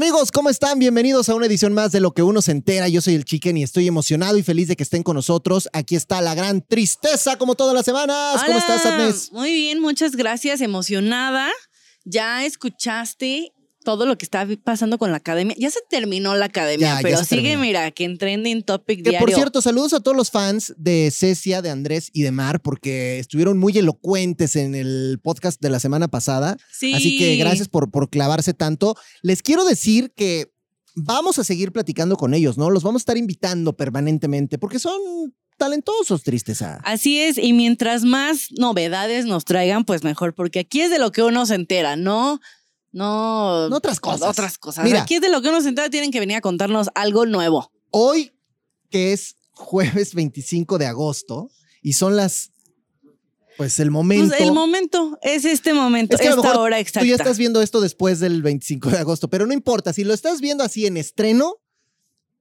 Amigos, ¿cómo están? Bienvenidos a una edición más de Lo que uno se entera. Yo soy el Chicken y estoy emocionado y feliz de que estén con nosotros. Aquí está la gran tristeza, como todas las semanas. ¿Cómo estás, Agnes? Muy bien, muchas gracias. Emocionada. Ya escuchaste todo lo que está pasando con la academia. Ya se terminó la academia, Ya, pero sigue, terminó. mira, que en trending topic Que diario. por cierto, saludos a todos los fans de Cecia, de Andrés y de Mar, porque estuvieron muy elocuentes en el podcast de la semana pasada. sí. Así que gracias por, por clavarse tanto. Les quiero decir que vamos a seguir platicando con ellos, ¿no? Los vamos a estar invitando permanentemente porque son talentosos, tristeza. Así es, y mientras más novedades nos traigan, pues mejor, porque aquí es de lo que uno se entera, ¿no? No, No otras cosas. Otras cosas. Mira. Aquí es de lo que uno se entera, tienen que venir a contarnos algo nuevo. Hoy, que es jueves 25 de agosto, y son las, pues el momento. Pues el momento, es este momento, Es que esta hora exacta. Tú ya estás viendo esto después del 25 de agosto, pero no importa, si lo estás viendo así en estreno,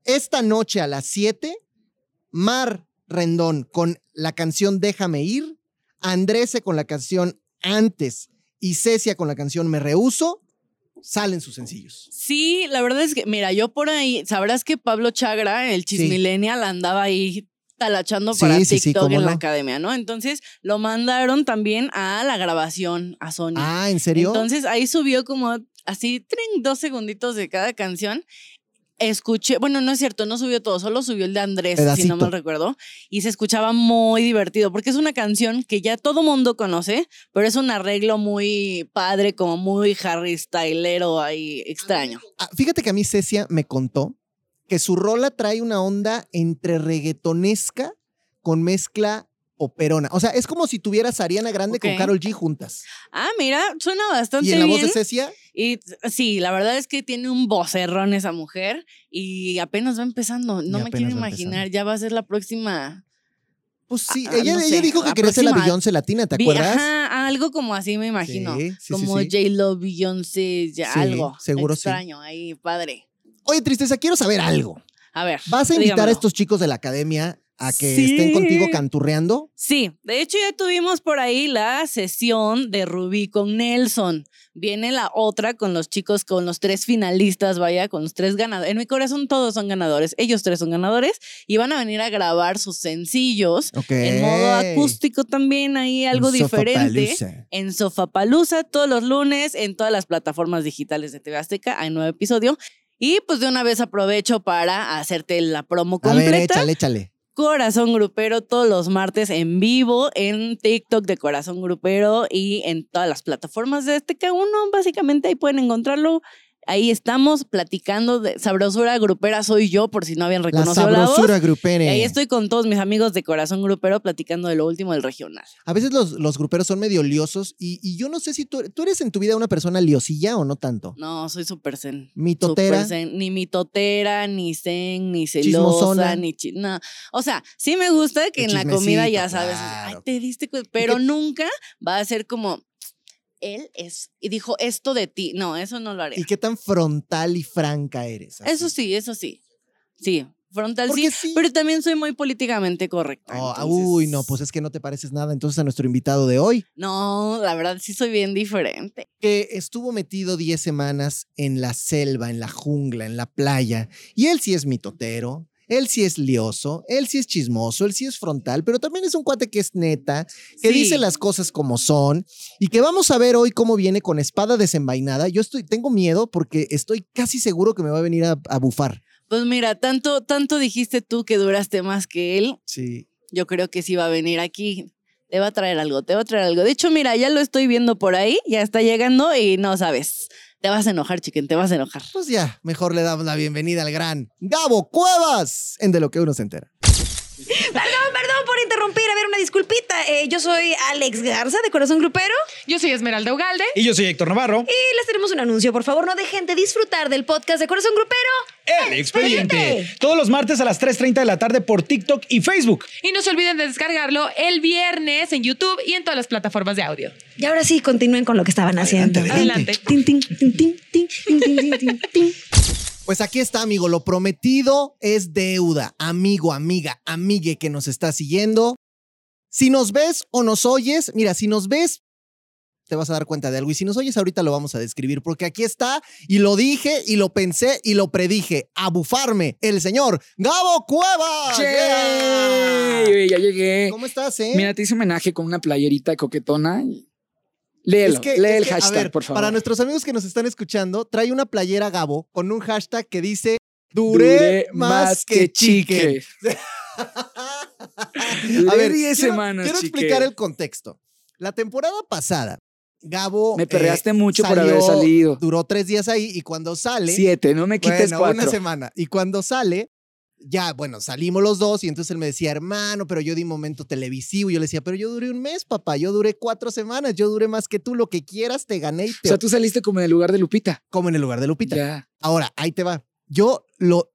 esta noche a las 7, Mar Rendón con la canción Déjame ir, Andrese con la canción Antes y Cecia con la canción Me Rehuso, salen sus sencillos. Sí, la verdad es que, mira, yo por ahí, sabrás que Pablo Chagra, el Sí. chismillennial, andaba ahí talachando Sí, para sí, TikTok en la academia, ¿no? Entonces lo mandaron también a la grabación a Sony. Ah, ¿en serio? Entonces ahí subió como así, trin, dos segunditos de cada canción. Escuché, bueno, no es cierto, no subió todo, solo subió el de Andrés, si no me recuerdo, y se escuchaba muy divertido, porque es una canción que ya todo mundo conoce, pero es un arreglo muy padre, como muy Harry Stylero ahí extraño. Ah, fíjate que a mí Cecia me contó que su rola trae una onda entre reggaetonesca con mezcla operona. O sea, es como si tuvieras a Ariana Grande con. Carol G juntas. Ah, mira, suena bastante Y en la voz bien. de Cecia, Y sí, la verdad es que tiene un vocerrón esa mujer y apenas va empezando. No Y me quiero imaginar, empezando. ya va a ser la próxima. pues sí, Ah, ella, no ella sé, dijo que quería ser la Beyoncé latina, ¿te acuerdas? Ajá, algo como así me imagino. Sí, sí, como sí. J-Lo, Beyoncé, ya Sí, algo. seguro sí. extraño ahí, padre. Oye, Tristeza, quiero saber algo. A ver. ¿Vas a invitar a estos chicos de la academia a que Sí. estén contigo canturreando? Sí, de hecho ya tuvimos por ahí la sesión de Rubí con Nelson. Viene la otra con los chicos, con los tres finalistas, vaya, con los tres ganadores. En mi corazón todos son ganadores, ellos tres son ganadores y van a venir a grabar sus sencillos Ok. en modo acústico también, ahí algo En diferente. Sofapalooza. En Sofapalusa todos los lunes en todas las plataformas digitales de TV Azteca. Hay nuevo episodio. Y pues de una vez aprovecho para hacerte la promo A completa. ver, échale, échale. Corazón Grupero todos los martes en vivo en TikTok de Corazón Grupero y en todas las plataformas de este K1. Básicamente ahí pueden encontrarlo. Ahí estamos platicando de sabrosura grupera soy yo por si no habían La reconocido la, voz. sabrosura grupere. Y ahí estoy con todos mis amigos de Corazón Grupero platicando de lo último del regional. A veces los, los gruperos son medio liosos y, y yo no sé si tú, tú eres en tu vida una persona liosilla o no tanto. No, soy súper zen. Mitotera. Súper zen. Ni mitotera, ni zen, ni Chismosona. celosa, ni chi- no. O sea, sí me gusta que en la comida ya sabes, claro. ay, te diste pero nunca va a ser como él es y dijo esto de ti. No, eso no lo haré. ¿Y qué tan frontal y franca eres? así? Eso sí, eso sí. Sí, frontal sí, sí. pero también soy muy políticamente correcta. Oh, entonces- Uy, no, pues es que no te pareces nada entonces a nuestro invitado de hoy, No, la verdad sí soy bien diferente. que estuvo metido 10 semanas en la selva, en la jungla, en la playa, y él sí es mitotero, él sí es lioso, él sí es chismoso, él sí es frontal, pero también es un cuate que es neta, que Sí. dice las cosas como son, y que vamos a ver hoy cómo viene con espada desenvainada. Yo estoy, tengo miedo porque estoy casi seguro que me va a venir a, a bufar. Pues mira, tanto, tanto dijiste tú que duraste más que él. Sí. yo creo que sí va a venir aquí. Te va a traer algo, te va a traer algo. De hecho, mira, ya lo estoy viendo por ahí, ya está llegando y no sabes. Te vas a enojar, chiquen, te vas a enojar. Pues ya, mejor le damos la bienvenida al gran Gabo Cuevas en De lo que uno se entera. Interrumpir. A ver, una disculpita. Eh, yo soy Alex Garza de Corazón Grupero Yo soy Esmeralda Ugalde. Y yo soy Héctor Navarro. y les tenemos un anuncio. Por favor, no dejen de disfrutar del podcast de Corazón Grupero. El expediente. Expediente. Todos los martes a las 3.30 de la tarde por TikTok y Facebook. Y no se olviden de descargarlo el viernes en YouTube y en todas las plataformas de audio. Y ahora sí, continúen con lo que estaban haciendo. adelante. Tin, tin, tin, tin, tin, Pues aquí está, amigo. Lo prometido es deuda. Amigo, amiga, amigue que nos está siguiendo. Si nos ves o nos oyes, mira, si nos ves, te vas a dar cuenta de algo. Y si nos oyes ahorita lo vamos a describir, porque aquí está, y lo dije, y lo pensé, y lo predije. A bufarme, el señor Gabo Cueva. ¡Yay! Ya llegué. ¿Cómo estás, eh? Mira, te hice homenaje con una playerita coquetona. Léelo, Es que- lee es el que, hashtag, ver, por favor. Para nuestros amigos que nos están escuchando, trae una playera Gabo con un hashtag que dice Duré, Duré más que chique. Duré A ver, 10 quiero, semanas, quiero chique. explicar el contexto. La temporada pasada, Gabo. Me eh, perreaste mucho por haber salido. Duró tres días ahí y cuando sale. Siete, no me quites bueno, cuatro. una semana. Y cuando sale, ya, bueno, salimos los dos y entonces él me decía, hermano, pero yo di momento televisivo. Y yo le decía, pero yo duré un mes, papá. Yo duré cuatro semanas. Yo duré más que tú. Lo que quieras, te gané y O sea, tú saliste como en el lugar de Lupita. como en el lugar de Lupita. Ya. Ahora, ahí te va. Yo lo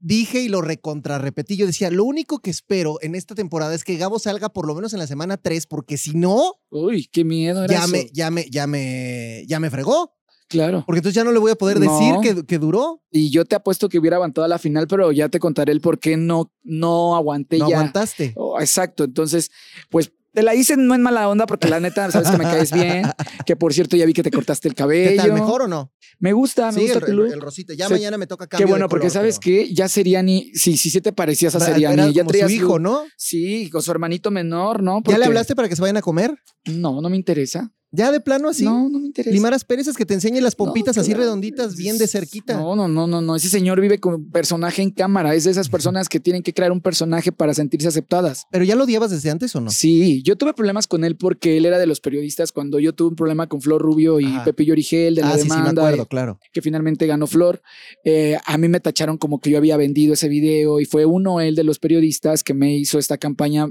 dije y lo recontrarrepetí. Yo decía, lo único que espero en esta temporada es que Gabo salga por lo menos en la semana 3, porque si no, Uy, qué miedo era ya eso. me, ya me, ya me, ya me fregó. Claro. Porque entonces ya no le voy a poder No. decir que, que duró. Y yo te apuesto que hubiera aguantado a la final, pero ya te contaré el por qué no, no aguanté No ya. aguantaste. Oh, exacto. Entonces, pues te la hice no en mala onda porque la neta sabes que me caes bien. Que por cierto ya vi que te cortaste el cabello. ¿Qué tal? ¿Mejor o no? Me gusta, me Sí, gusta el, tu el- look. el rosita. Ya Sí. mañana me toca Qué cambio de bueno, porque sabes pero- que ya Seriani, sí, sí se te parecías a Seriani. ya como su hijo. ¿no? Sí, con su hermanito menor, ¿no? ¿Ya le hablaste para que se vayan a comer? No, no me interesa. Ya de plano así. No, no me interesa. Limaras Pérez es que te enseñe las pompitas así claro. redonditas, bien de cerquita. No, no, no, no, no. Ese señor vive como personaje en cámara. Es de esas personas que tienen que crear un personaje para sentirse aceptadas. ¿Pero ya lo odiabas desde antes o no? Sí, yo tuve problemas con él porque él era de los periodistas cuando yo tuve un problema con Flor Rubio y Ajá. Pepillo Origel de la ah, sí, sí, me acuerdo, eh, claro. que finalmente ganó Flor. Eh, a mí me tacharon como que yo había vendido ese video y fue uno él de los periodistas que me hizo esta campaña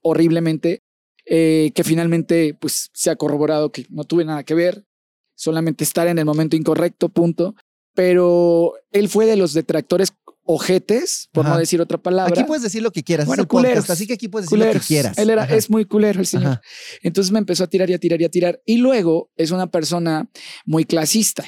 horriblemente eh, que finalmente pues se ha corroborado que no tuve nada que ver, solamente estar en el momento incorrecto, punto. Pero él fue de los detractores ojetes, por Ajá. no decir otra palabra. Aquí puedes decir lo que quieras. Bueno, el podcast, culeros. así que aquí puedes decir lo culeros. que quieras. Él era, Ajá. es muy culero el señor. Ajá. Entonces me empezó a tirar y a tirar y a tirar. Y luego es una persona muy clasista.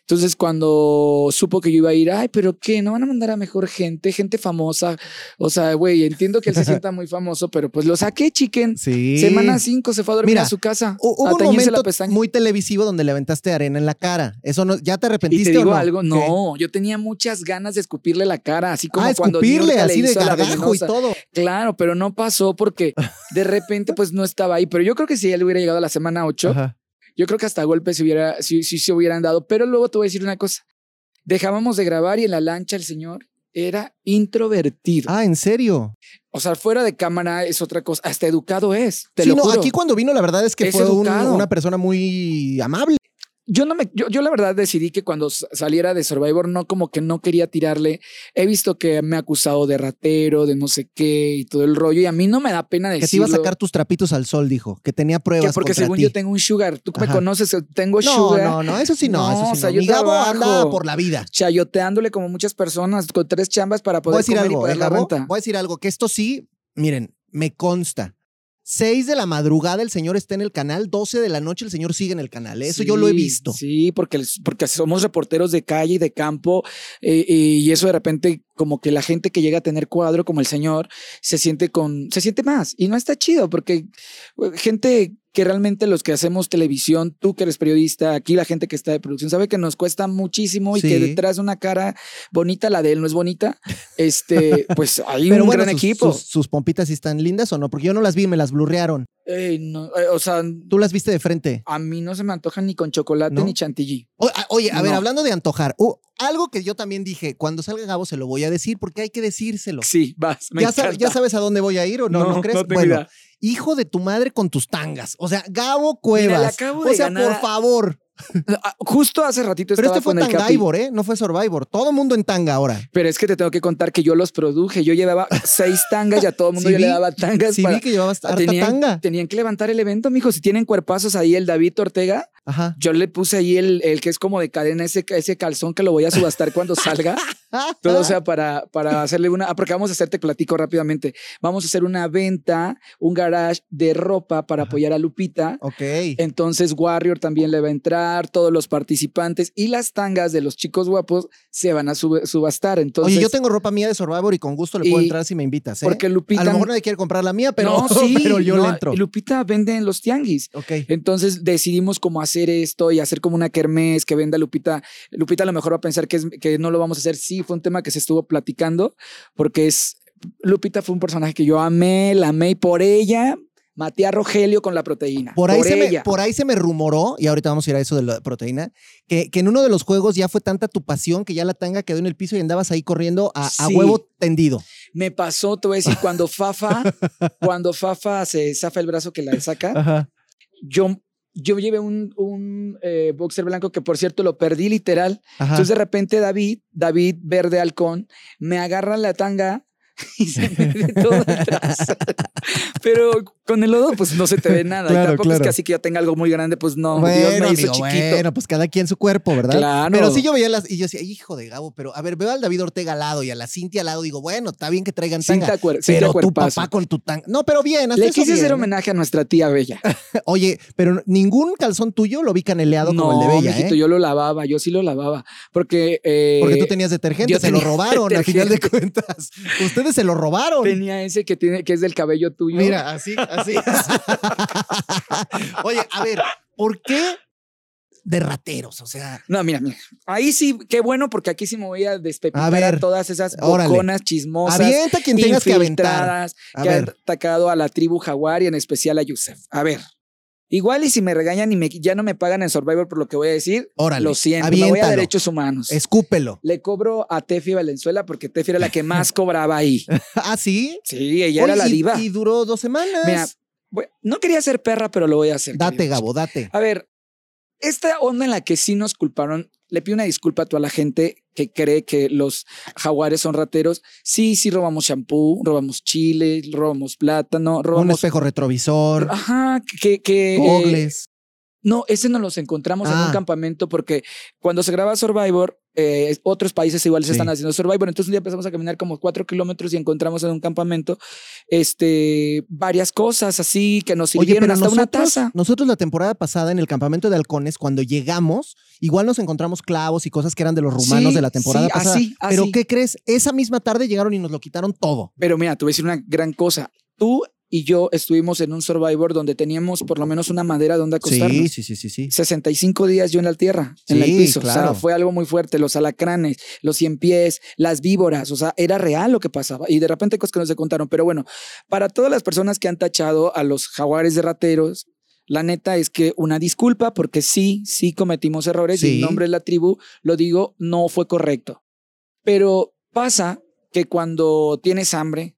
Entonces cuando supo que yo iba a ir, ay, pero ¿qué? ¿No van a mandar a mejor gente? Gente famosa. O sea, güey, entiendo que él se sienta muy famoso, pero pues lo saqué, chiquen. Sí. Semana 5 se fue a dormir Mira, a su casa. Hu- Hubo a un la momento muy televisivo donde le aventaste arena en la cara. Eso no, ¿ya te y arrepentiste te digo o no? algo, ¿Qué? no, yo tenía muchas ganas de escupirle la cara, así como ah, cuando escupirle le así de gargajo y todo. Claro, pero no pasó porque de repente pues no estaba ahí. Pero yo creo que si él hubiera llegado a la semana 8, Ajá. Yo creo que hasta golpes se hubiera, sí, sí se hubieran dado. Pero luego te voy a decir una cosa. Dejábamos de grabar y en la lancha el señor era introvertido. Ah, ¿en serio? O sea, fuera de cámara es otra cosa. Hasta educado es. Te sí, lo no, juro. aquí cuando vino la verdad es que Es fue un- una persona muy amable. Yo no me, yo, yo la verdad decidí que cuando saliera de Survivor no como que no quería tirarle. He visto que me ha acusado de ratero, de no sé qué y todo el rollo. Y a mí no me da pena Que te decirlo. iba a sacar tus trapitos al sol, dijo. Que tenía pruebas que porque contra según ti. yo tengo un sugar. Tú me Ajá. conoces, tengo No, sugar. no, no, eso sí no. No, eso sí o sea, no. yo Mi Gabo trabajo. anda por la vida. chayoteándole como muchas personas con tres chambas para Voy a poder decir comer y pagar ¿eh, la renta. Voy a decir algo, que esto sí, miren, me consta. 6 de la madrugada el señor está en el canal, 12 de la noche el señor sigue en el canal. Eso yo lo he visto. Sí, porque, porque somos reporteros de calle y de campo eh, y eso de repente como que la gente que llega a tener cuadro como el señor se siente con se siente más y no está chido porque eh, gente que realmente los que hacemos televisión, tú que eres periodista, aquí la gente que está de producción sabe que nos cuesta muchísimo y Sí. que detrás de una cara bonita, la de él no es bonita, este, pues hay Pero un bueno, gran sus, equipo. Sus, sus pompitas sí están lindas o no, porque yo no las vi, me las blurrearon. No, eh, o sea, Tú las viste de frente. a mí no se me antojan ni con chocolate ¿No? ni chantilly. O- a- oye, a ver, hablando de antojar, uh, algo que yo también dije, cuando salga Gabo se lo voy a decir porque hay que decírselo. Sí, vas, me ¿Ya, sab-. ¿Ya sabes a dónde voy a ir o no? ¿No, crees? bueno, idea. Hijo de tu madre con tus tangas. O sea, Gabo Cuevas. le acabo o sea, ganar por favor. Ah, Justo hace ratito Pero estaba este fue con. Tangaibor, ¿eh? No fue Survivor. Todo mundo en tanga ahora. Pero es que te tengo que contar que yo los produje. Yo llevaba seis tangas y a todo el mundo Sí yo le daba tangas. Sí, para- vi que llevabas harta tenían, tanga. tenían que levantar el evento, mijo. Si tienen cuerpazos ahí, el David Ortega, Ajá. Yo le puse ahí el, el que es como de cadena, ese, ese calzón que lo voy a subastar cuando salga. Todo sea para, para hacerle una. ah, Porque vamos a hacer, te platico rápidamente. Vamos a hacer una venta, un garage de ropa para apoyar a Lupita. Ok. Entonces Warrior también le va a entrar, todos los participantes y las tangas de los chicos guapos se van a sub- subastar. Entonces, Oye, yo tengo ropa mía de Survivor y con gusto le puedo entrar si me invitas, ¿eh? porque Lupita A lo mejor nadie quiere comprar la mía, pero, No, sí, pero yo no, le entro. Lupita vende en los tianguis. Ok. Entonces decidimos cómo hacer esto y hacer como una kermés que venda Lupita. Lupita a lo mejor va a pensar que, es, que no lo vamos a hacer. Sí, fue un tema que se estuvo platicando porque es Lupita fue un personaje que yo amé, la amé y por ella maté a Rogelio con la proteína. Por ahí, se me, por ahí se me rumoró, y ahorita vamos a ir a eso de la proteína, que, que en uno de los juegos ya fue tanta tu pasión que ya la tanga quedó en el piso y andabas ahí corriendo a, a huevo tendido. Me pasó, te voy a decir, cuando Fafa, cuando Fafa se zafa el brazo que la saca, Ajá. yo, yo llevé un, un eh, boxer blanco que por cierto lo perdí literal. Ajá. Entonces de repente David, David Verde Halcón, me agarra la tanga y se me ve todo atrás. Pero con el lodo pues no se te ve nada. Claro, y tampoco es que así que yo tenga algo muy grande, pues no. Dios bueno, me hizo amigo, chiquito. bueno, pues cada quien su cuerpo, ¿verdad? Claro. Pero sí yo veía las, y yo decía, hijo de Gabo, pero a ver, veo al David Ortega al lado y a la Cintia al lado, digo, bueno, está bien que traigan tanga. Cinta cuer- pero tu papá con tu tanga. No, pero bien, hasta Le quise hacer homenaje a nuestra tía Bella. Oye, pero ningún calzón tuyo lo vi caneleado como el de Bella, mijito, ¿eh? yo lo lavaba, yo sí lo lavaba. Porque. eh, Porque tú tenías detergente, se lo robaron al final de cuentas. Ustedes se lo robaron. Tenía ese que tiene, que es del cabello tuyo. Mira, así, así. Oye, a ver, ¿por qué de rateros? O sea, No, mira, mira. Ahí sí, qué bueno, porque aquí sí me voy a despepitar A a, ver, todas esas boconas chismosas. avienta quien tengas que aventar. A que han ver. atacado a la tribu jaguar y en especial a Yusef. A ver. Igual y si me regañan y me, ya no me pagan en Survivor por lo que voy a decir, Órale, lo siento, me voy a aviéntalo. derechos humanos. Escúpelo. Le cobro a Tefi Valenzuela porque Tefi era la que más cobraba ahí. ¿Ah, sí? Sí, ella Oye, era la diva. Y duró dos semanas. Mira, no quería ser perra, pero lo voy a hacer. date, queridos. Gabo, date. A ver, esta onda en la que sí nos culparon, le pido una disculpa a toda la gente que cree que los jaguares son rateros. Sí, sí robamos shampoo, robamos chile, robamos plátano, Un robamos... espejo retrovisor, Ajá, que... que eh, gogles. No, ese nos los encontramos en Ah. un campamento porque cuando se graba Survivor, eh, otros países igual se Sí. están haciendo Survivor. Entonces un día empezamos a caminar como cuatro kilómetros y encontramos en un campamento este, varias cosas así que nos Oye, sirvieron pero hasta una nosotros, taza. nosotros la temporada pasada en el campamento de halcones, cuando llegamos, igual nos encontramos clavos y cosas que eran de los rumanos Sí, de la temporada sí, pasada. así, Pero así. ¿qué crees? Esa misma tarde llegaron y nos lo quitaron todo. Pero mira, te voy a decir una gran cosa. Tú y yo estuvimos en un Survivor donde teníamos por lo menos una madera donde acostarnos. sí, sí, sí, sí. 65 días yo en la tierra, en Sí, el piso. O sea, fue algo muy fuerte. Los alacranes, los cien pies, las víboras. O sea, era real lo que pasaba. Y de repente cosas que nos contaron. Pero bueno, para todas las personas que han tachado a los jaguares de rateros, la neta es que una disculpa, porque sí, sí cometimos errores y Sí. en nombre de la tribu, lo digo, no fue correcto. Pero pasa que cuando tienes hambre,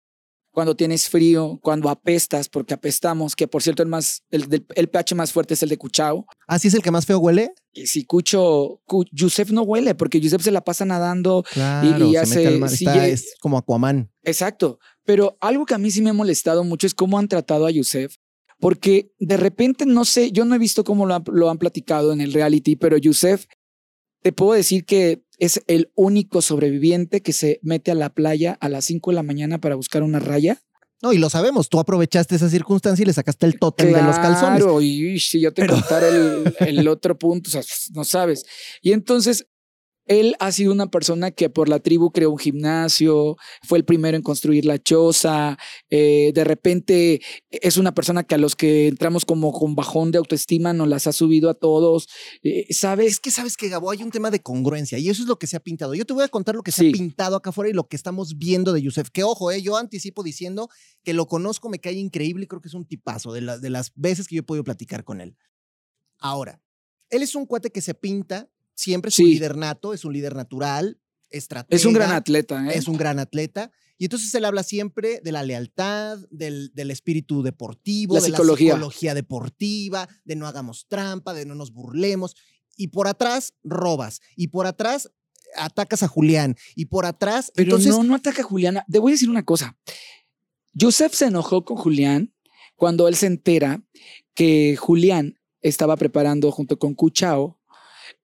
cuando tienes frío, cuando apestas, porque apestamos, que por cierto el, más, el, pH más fuerte es el de Cuchao, ¿Así es el que más feo huele? y si Cucho, Cu- Yusef no huele, porque Yusef se la pasa nadando. Claro, y se hace- mete Está- es como Aquaman. Exacto. Pero algo que a mí sí me ha molestado mucho es cómo han tratado a Yusef. Porque de repente, no sé, yo no he visto cómo lo han, lo han platicado en el reality, pero Yusef, te puedo decir que es el único sobreviviente que se mete a la playa a las 5 de la mañana para buscar una raya. No, y lo sabemos, tú aprovechaste esa circunstancia y le sacaste el tótem de los calzones. Claro, y si yo te contara el, el otro punto, o sea, no sabes. Y entonces, él ha sido una persona que por la tribu creó un gimnasio, fue el primero en construir la choza, eh, de repente es una persona que a los que entramos como con bajón de autoestima nos las ha subido a todos, eh, ¿sabes? Es que sabes que, Gabo, hay un tema de congruencia y eso es lo que se ha pintado. Yo te voy a contar lo que se Sí. ha pintado acá afuera y lo que estamos viendo de Yusef. Que ojo, eh, yo anticipo diciendo que lo conozco, me cae increíble y creo que es un tipazo de, la- de las veces que yo he podido platicar con él. Ahora, él es un cuate que se pinta, siempre es un Sí. líder nato, es un líder natural, estratega. Es un gran atleta, ¿eh? Es un gran atleta. Y entonces él habla siempre de la lealtad, del, del espíritu deportivo, La de psicología. la psicología deportiva, de no hagamos trampa, de no nos burlemos. Y por atrás robas. Y por atrás atacas a Julián. Y por atrás. Pero entonces, no, no ataca a Juliana. Te voy a decir una cosa. Joseph se enojó con Julián cuando él se entera que Julián estaba preparando junto con Cuchao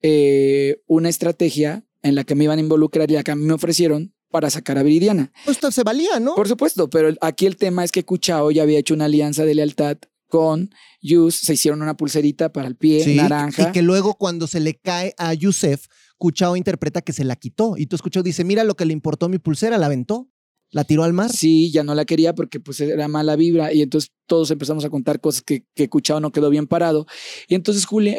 eh, una estrategia en la que me iban a involucrar y la que a mí me ofrecieron para sacar a Viridiana. Pues esto se valía, ¿no? Por supuesto, pero aquí el tema es que Cuchao ya había hecho una alianza de lealtad con Yus, se hicieron una pulserita para el pie Sí, naranja. Y que luego cuando se le cae a Yusef, Cuchao interpreta que se la quitó. Y tú escuchó dice, mira lo que le importó mi pulsera, la aventó, la tiró al mar. Sí, ya no la quería porque pues era mala vibra y entonces todos empezamos a contar cosas que, que Cuchao no quedó bien parado. Y entonces Julián,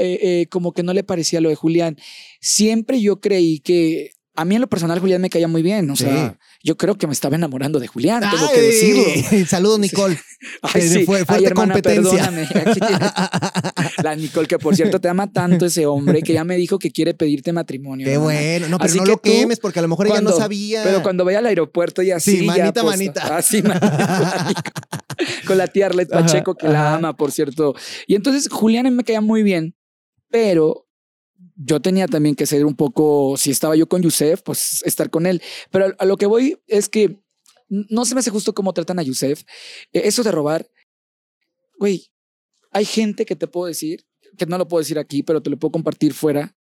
como que no le parecía lo de Julián. Siempre yo creí que, a mí en lo personal Julián me caía muy bien, o Sí. sea, yo creo que me estaba enamorando de Julián, tengo que Ay, decirlo. Saludos, Nicole. Ay, sí. fue Ay, fuerte hermana, competencia. La Nicole, que por cierto te ama tanto ese hombre, que ya me dijo que quiere pedirte matrimonio. Qué hermana. bueno. No, pero Así no que lo quemes porque a lo mejor ella no sabía. Pero cuando vaya al aeropuerto y así. Sí, ya manita, posta- manita. Así, manita. Con la tía Arlet Ajá, Pacheco, que la ama, por cierto. Y entonces Julián me caía muy bien, pero yo tenía también que ser un poco, si estaba yo con Yusef, pues estar con él. Pero a, lo que voy es que no se me hace justo cómo tratan a Yusef. Eh, Eso de robar, güey, hay gente que te puedo decir, que no lo puedo decir aquí, pero te lo puedo compartir fuera,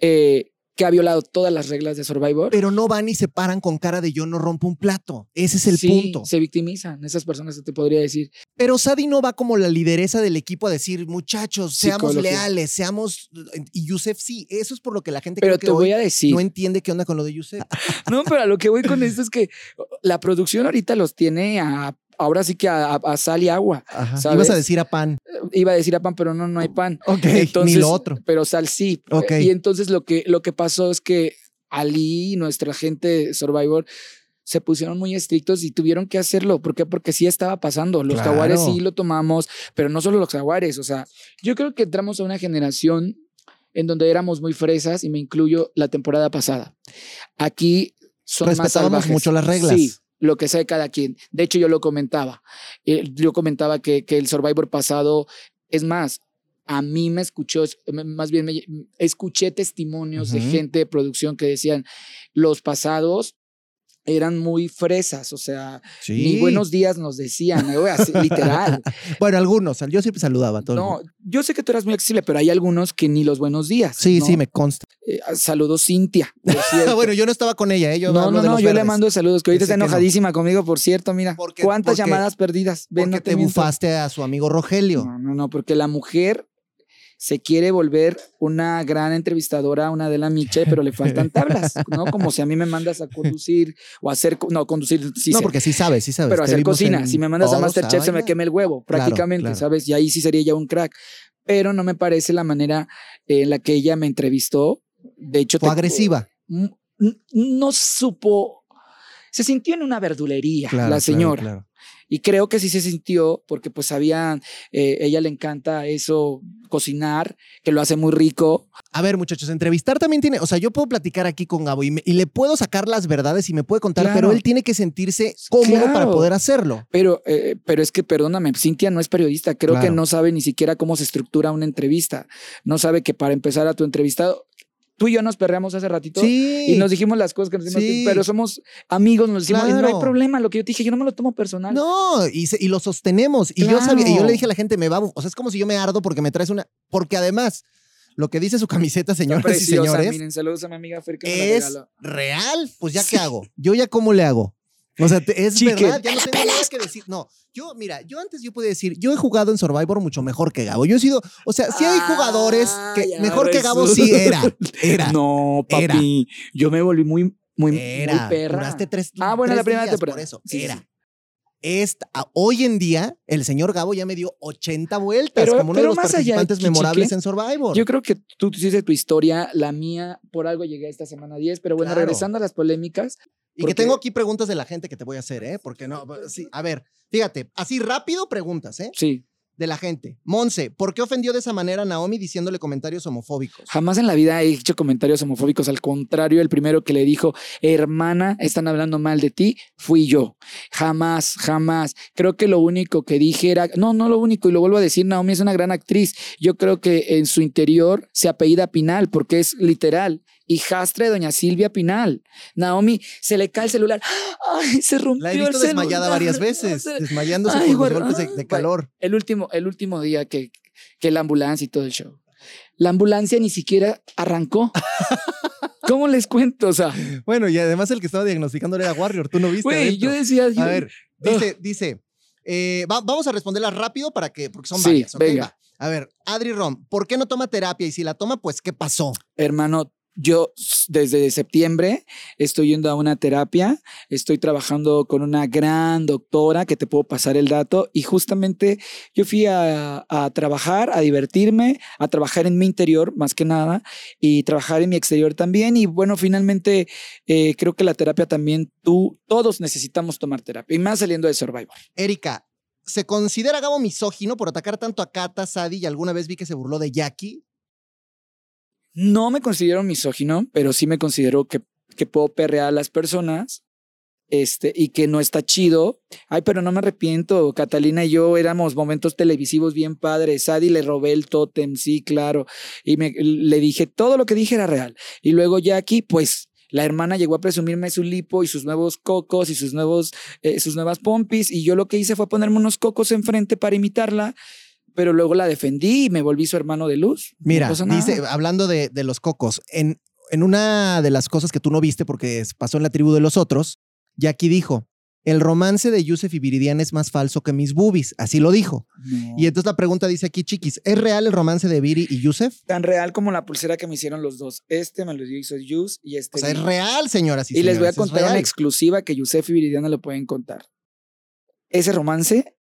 eh, que ha violado todas las reglas de Survivor. Pero no van y se paran con cara de yo no rompo un plato. Ese es el Sí, punto. Se victimizan esas personas, te podría decir. Pero Sadie no va como la lideresa del equipo a decir, muchachos, seamos Psicología. leales, seamos. Y Yusef sí, eso es por lo que la gente Pero creo que te voy a decir. no entiende qué onda con lo de Yusef. No, pero a lo que voy con esto es que la producción ahorita los tiene a. Ahora sí que a, sal y agua. Ibas a decir a pan. Iba a decir a pan, pero no, no hay pan. Ok, Entonces, ni lo otro. Pero sal sí. Ok. Y entonces lo que, lo que pasó es que Ali, nuestra gente Survivor, se pusieron muy estrictos y tuvieron que hacerlo. ¿Por qué? Porque sí estaba pasando. Los Claro. jaguares sí lo tomamos, pero no solo los jaguares. O sea, yo creo que entramos a una generación en donde éramos muy fresas y me incluyo la temporada pasada. Aquí son más Respetábamos salvajes. mucho las reglas. Sí, lo que sea de cada quien. De hecho, yo lo comentaba. Eh, Yo comentaba que, que el Survivor pasado, es más, a mí me escuchó, más bien me, escuché testimonios de gente de producción que decían, los pasados eran muy fresas, o sea, ni buenos días nos decían, así, literal. Bueno, algunos. Yo siempre saludaba a todos. No, yo sé que tú eras muy accesible, pero hay algunos que ni los buenos días. Sí, ¿no? sí, me consta. Eh, saludos, Cintia. por cierto. bueno, yo no estaba con ella, ¿eh? Yo no, no, no, yo le mando saludos, que ahorita está no. enojadísima conmigo, por cierto, mira. Porque- ¿Cuántas porque- llamadas perdidas? Ven, Porque no te miento. bufaste a su amigo Rogelio. No, no, no, porque la mujer se quiere volver una gran entrevistadora, una de la Miche, pero le faltan tablas, ¿no? Como si a mí me mandas a conducir o hacer, no, conducir sí no, sé, porque sí sabes, sí sabes. pero hacer cocina. Si me mandas a Masterchef se me quema el huevo, prácticamente, claro. ¿sabes? Y ahí sí sería ya un crack. Pero no me parece la manera en la que ella me entrevistó. De hecho, Fue te- agresiva. n- no supo, se sintió en una verdulería Claro, la claro, señora. Y creo que sí se sintió porque pues sabía, eh, ella le encanta eso, cocinar, que lo hace muy rico. A ver, muchachos, entrevistar también tiene, o sea, yo puedo platicar aquí con Gabo y, me- y le puedo sacar las verdades y me puede contar, Claro. pero él tiene que sentirse cómodo para poder hacerlo. Pero, eh, pero es que, perdóname, Cintia no es periodista. Creo que no sabe ni siquiera cómo se estructura una entrevista. No sabe que para empezar a tu entrevistado, tú y yo nos perreamos hace ratito. Sí. Y nos dijimos las cosas que nos dijimos, Sí. pero somos amigos, nos decimos, y no hay Claro. problema. Lo que yo te dije, yo no me lo tomo personal. No, y, se- y lo sostenemos. Y yo sabía, y yo Claro. le dije a la gente, me va, o sea, es como si yo me ardo porque me traes una, porque además, lo que dice su camiseta, señoras y preciosa, señores, Miren, saludos a mi amiga Fer que me la es real. Pues ya qué hago. Yo ya cómo le hago. O sea, es Chicken. verdad, ya no tengo nada que decir. No, yo, mira, yo antes yo podía decir, yo he jugado en Survivor mucho mejor que Gabo. Yo he sido, o sea, sí hay jugadores Ah, que mejor que Gabo sí era. Era. No, Era. papi. Yo me volví muy, muy, Era. muy perra. Duraste tres Ah, bueno, la primera temporada. Por eso, Sí, era. sí. Esta, hoy en día, el señor Gabo ya me dio 80 vueltas Pero- como uno de los allá participantes memorables en Survivor. Yo creo que tú hiciste tu historia, la mía, por algo llegué esta semana 10, pero bueno, Claro. regresando a las polémicas, y porque- que tengo aquí preguntas de la gente que te voy a hacer, ¿eh? Porque no, sí, a ver, fíjate, así rápido preguntas, ¿eh? sí, De la gente. Monse, ¿por qué ofendió de esa manera a Naomi diciéndole comentarios homofóbicos? jamás en la vida he hecho comentarios homofóbicos, al contrario, el primero que le dijo, hermana, están hablando mal de ti, fui yo. Jamás, jamás. Creo que lo único que dije era, no, no lo único, y lo vuelvo a decir, Naomi es una gran actriz. Yo creo que en su interior se apellida Pinal, porque es literal. Hijastra de doña Silvia Pinal. Naomi se le cae el celular. ¡Ay! Se rompió La he visto el desmayada celular. varias veces, Se- desmayándose Ay, por los golpes de, de Bueno, calor. El último, el último día que, que la ambulancia y todo el show. La ambulancia ni siquiera arrancó. ¿Cómo les cuento? O sea, Bueno, y además el que estaba diagnosticando era Warrior, tú no viste. güey, yo decía, yo- A ver, dice, dice, eh, va- vamos a responderlas rápido para que, porque son Sí, varias, ¿ok? venga. Va. A ver, Adri Rom, ¿por qué no toma terapia? Y si la toma, pues, ¿qué pasó? hermano, yo desde septiembre estoy yendo a una terapia, estoy trabajando con una gran doctora que te puedo pasar el dato y justamente yo fui a, trabajar, a divertirme, a trabajar en mi interior más que nada y trabajar en mi exterior también y bueno, finalmente eh, creo que la terapia también, tú, todos necesitamos tomar terapia y más saliendo de Survivor. Erika, ¿se considera Gabo misógino por atacar tanto a Kata, Sadie y alguna vez vi que se burló de Jackie? No me considero misógino, pero sí me considero que, puedo perrear a las personas este, y que no está chido. Ay, pero no me arrepiento. Catalina y yo éramos momentos televisivos bien padres. Sadie le robé el tótem, sí, claro. Y me, le dije, todo lo que dije era real. Y luego Jackie, pues la hermana llegó a presumirme su lipo y sus nuevos cocos y sus, nuevos, eh, sus nuevas pompis. Y yo lo que hice fue ponerme unos cocos enfrente para imitarla. Pero luego la defendí y me volví su hermano de luz. Mira, dice, hablando de, de los cocos, en, en una de las cosas que tú no viste porque pasó en la tribu de los otros, Jackie dijo, el romance de Yusef y Viridiana es más falso que mis boobies, así lo dijo. No. Y entonces la pregunta dice aquí, chiquis, ¿es real el romance de Viri y Yusef? tan real como la pulsera que me hicieron los dos. Este me lo hizo Yus y este. O sea, es real, señoras y y les voy a señores, contar una exclusiva que Yusef y Viridiana lo pueden contar. Ese romance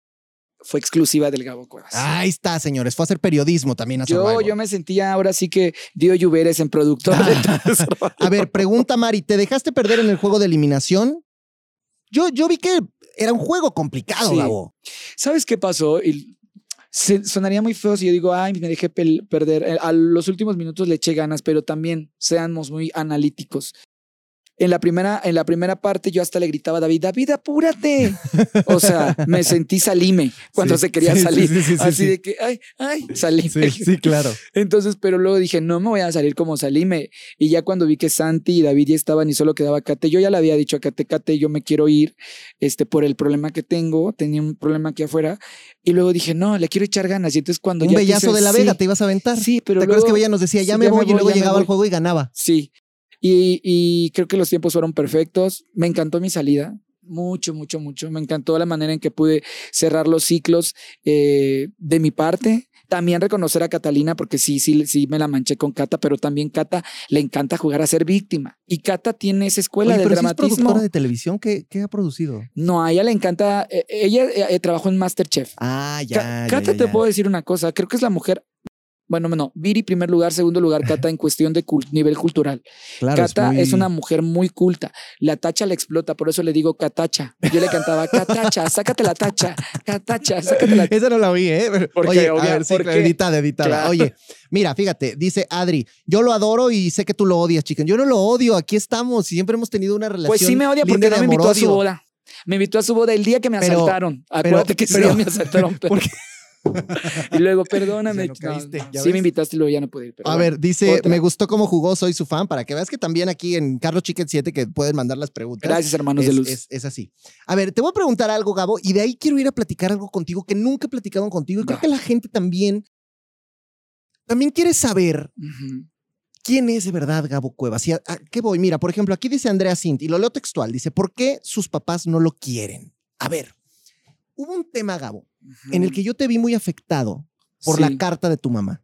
fue exclusiva del Gabo Cuevas. Ahí está, señores. Fue a hacer periodismo también a yo, Survivor. yo me sentía ahora sí que Dio Lluveres en productor. de Survivor. A ver, pregunta Mari, ¿te dejaste perder en el juego de eliminación? Yo, yo vi que era un juego complicado, Sí. Gabo. ¿Sabes qué pasó? Y se- sonaría muy feo si yo digo, ay, me dejé perder. Eh, A los últimos minutos le eché ganas, pero también seamos muy analíticos. En la primera, en la primera parte yo hasta le gritaba a David, David, apúrate. O sea, me sentí salime cuando Sí, se quería sí, sí, salir. sí, sí, sí, Así sí. de que, ay, ay, salime. claro. Entonces, pero luego dije, no me voy a salir como salime. Y ya cuando vi que Santi y David ya estaban y solo quedaba Kate, yo ya le había dicho a Kate, Kate, yo me quiero ir este, por el problema que tengo. Tenía un problema aquí afuera. Y luego dije, no, le quiero echar ganas. Y entonces cuando Un ya bellazo quise- de la sí, Vega, te ibas a aventar. Sí, pero ¿Te acuerdas que Bella nos decía, ya sí, me ya me voy, y luego llegaba al juego y ganaba? Sí. Y, y creo que los tiempos fueron perfectos. Me encantó mi salida. Mucho, mucho, mucho. Me encantó la manera en que pude cerrar los ciclos eh, de mi parte. También reconocer a Catalina, porque sí, sí, sí me la manché con Cata, pero también Cata le encanta jugar a ser víctima. Y Cata tiene esa escuela Oye, del pero si es dramatismo. productora de televisión, ¿qué, qué ha producido? No, a ella le encanta. eh, ella eh, trabajó en Masterchef. Ah, Ca- ya, ya, Cata, ya, te puedo decir una cosa. Creo que es la mujer. Bueno, no, Viri primer lugar, segundo lugar, Cata en cuestión de cul- nivel cultural. Claro, Cata es, muy- una mujer muy culta. La tacha le explota, por eso le digo Catacha. Yo le cantaba Catacha, sácate la tacha, Catacha, sácate la Esa no la vi, ¿eh? Pero- Porque, Oye, a ver, sí, porque- editada, editada. Claro. Oye, mira, fíjate, dice Adri, yo lo adoro y sé que tú lo odias, chicken. Yo no lo odio, aquí estamos y siempre hemos tenido una relación. Pues sí me odia porque no me invitó a su boda. Me invitó a su boda el día que me Pero- asaltaron. pero- Acuérdate que ese día me asaltaron. y luego, perdóname. Ya no caíste, ¿ya sí ves? me invitaste y luego ya no pude ir. pero A bueno. ver, dice, otra. me gustó cómo jugó, soy su fan, para que veas que también aquí en Carlos Chicken 7 que pueden mandar las preguntas. Gracias, hermanos es, de luz. Es, es así. A ver, te voy a preguntar algo, Gabo, y de ahí quiero ir a platicar algo contigo que nunca he platicado contigo. Y creo que la gente también, también quiere saber quién es de verdad Gabo Cuevas. ¿Y a, a qué voy? Mira, por ejemplo, aquí dice Andrea Sint, y lo leo textual, dice, ¿por qué sus papás no lo quieren? A ver, hubo un tema, Gabo, en el que yo te vi muy afectado por la carta de tu mamá.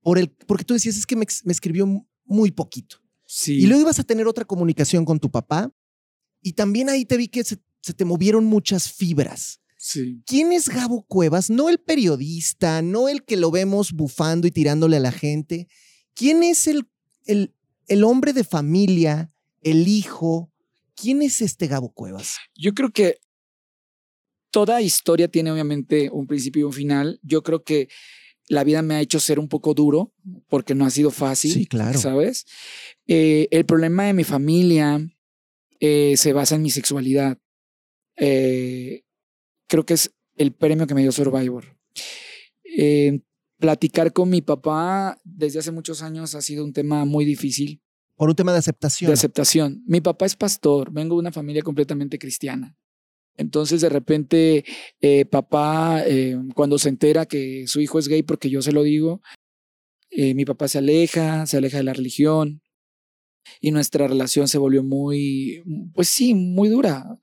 Por el, porque tú decías, es que me escribió muy poquito. Sí. Y luego ibas a tener otra comunicación con tu papá. Y también ahí te vi que se, se te movieron muchas fibras. sí. ¿Quién es Gabo Cuevas? No el periodista, no el que lo vemos bufando y tirándole a la gente. ¿Quién es el, el, el hombre de familia, el hijo? ¿Quién es este Gabo Cuevas? Yo creo que toda historia tiene obviamente un principio y un final. Yo creo que la vida me ha hecho ser un poco duro porque no ha sido fácil. Sí, claro. ¿Sabes? Eh, el problema de mi familia eh, se basa en mi sexualidad. Eh, creo que es el premio que me dio Survivor. Platicar con mi papá desde hace muchos años ha sido un tema muy difícil Por un tema de aceptación. de aceptación. Mi papá es pastor, vengo de una familia completamente cristiana. Entonces, de repente, eh, papá, eh, cuando se entera que su hijo es gay, porque yo se lo digo, eh, mi papá se aleja, se aleja de la religión y nuestra relación se volvió muy, pues sí, muy dura.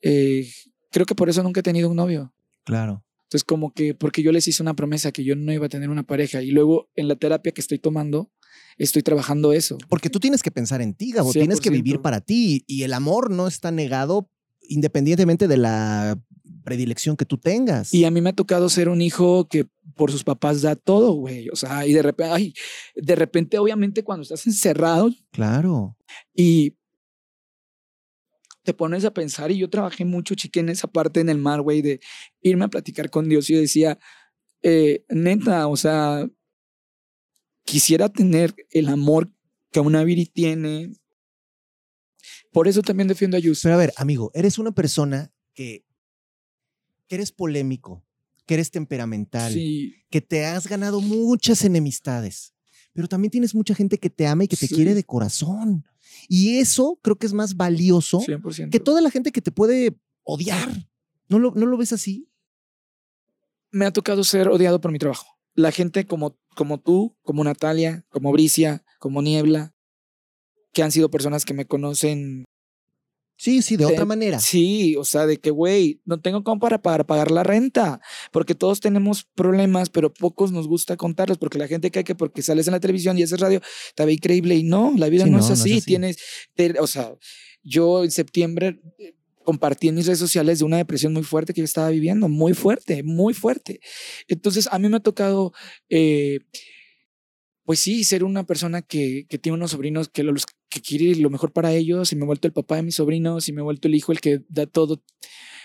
Creo que por eso nunca he tenido un novio. Claro. Entonces, como que porque yo les hice una promesa que yo no iba a tener una pareja y luego en la terapia que estoy tomando, estoy trabajando eso. Porque tú tienes que pensar en ti, Gabo. Tienes que vivir 100%. para ti. Y el amor no está negado independientemente de la predilección que tú tengas. Y a mí me ha tocado ser un hijo que por sus papás da todo, güey. O sea, y de repente, ay, de repente, obviamente, cuando estás encerrado Claro. y te pones a pensar, y yo trabajé mucho, chique, en esa parte en el mar, güey, de irme a platicar con Dios. Y yo decía, eh, neta, o sea, quisiera tener el amor que una Viri tiene. Por eso también defiendo a Yus. Pero a ver, amigo, eres una persona que, que eres polémico, que eres temperamental, Sí, que te has ganado muchas enemistades, pero también tienes mucha gente que te ama y que te Sí. quiere de corazón. Y eso creo que es más valioso 100%. que toda la gente que te puede odiar. ¿No lo, no lo ves así? me ha tocado ser odiado por mi trabajo. La gente como, como tú, como Natalia, como Bricia, como Niebla, que han sido personas que me conocen. Sí, sí, de de- otra manera. Sí, o sea, de que, güey, no tengo como para, para pagar la renta, porque todos tenemos problemas, pero pocos nos gusta contarlos, porque la gente cree que porque sales en la televisión y haces radio, te ve increíble y no, la vida Sí, no, no, es no es así. así. Tienes, te- o sea, yo en septiembre eh, compartí en mis redes sociales de una depresión muy fuerte que yo estaba viviendo, muy fuerte, muy fuerte. Entonces, a mí me ha tocado, eh, pues sí, ser una persona que, que tiene unos sobrinos que, los, que quiere lo mejor para ellos, y me he vuelto el papá de mis sobrinos, y me he vuelto el hijo el que da todo.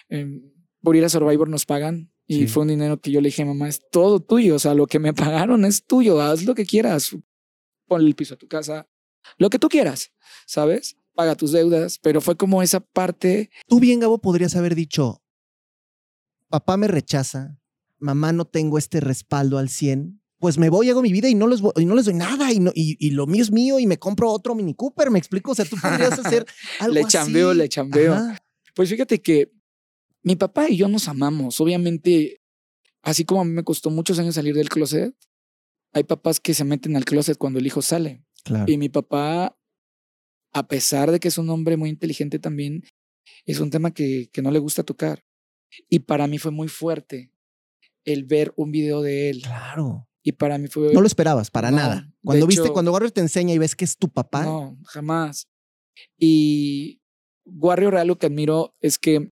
Eh, por ir a Survivor nos pagan. Y Sí. fue un dinero que yo le dije, mamá, es todo tuyo. O sea, lo que me pagaron es tuyo. Haz lo que quieras. Ponle el piso a tu casa. Lo que tú quieras, ¿sabes? Paga tus deudas. Pero fue como esa parte. Tú bien, Gabo, podrías haber dicho, papá me rechaza, mamá no tengo este respaldo al 100, pues me voy, hago mi vida y no les, y no les doy nada y, no, y, y lo mío es mío y me compro otro Mini Cooper, ¿me explico? O sea, tú podrías hacer algo Le así. chambeo, le chambeo. Ajá. Pues fíjate que mi papá y yo nos amamos. Obviamente, así como a mí me costó muchos años salir del closet, hay papás que se meten al closet cuando el hijo sale. Claro. Y mi papá, a pesar de que es un hombre muy inteligente también, es un tema que, que no le gusta tocar. Y para mí fue muy fuerte el ver un video de él. Claro. Y para mí fue... No lo esperabas, para No, nada. Cuando viste, hecho- cuando Warrior te enseña y ves que es tu papá, No, jamás. Y Warrior algo que admiro es que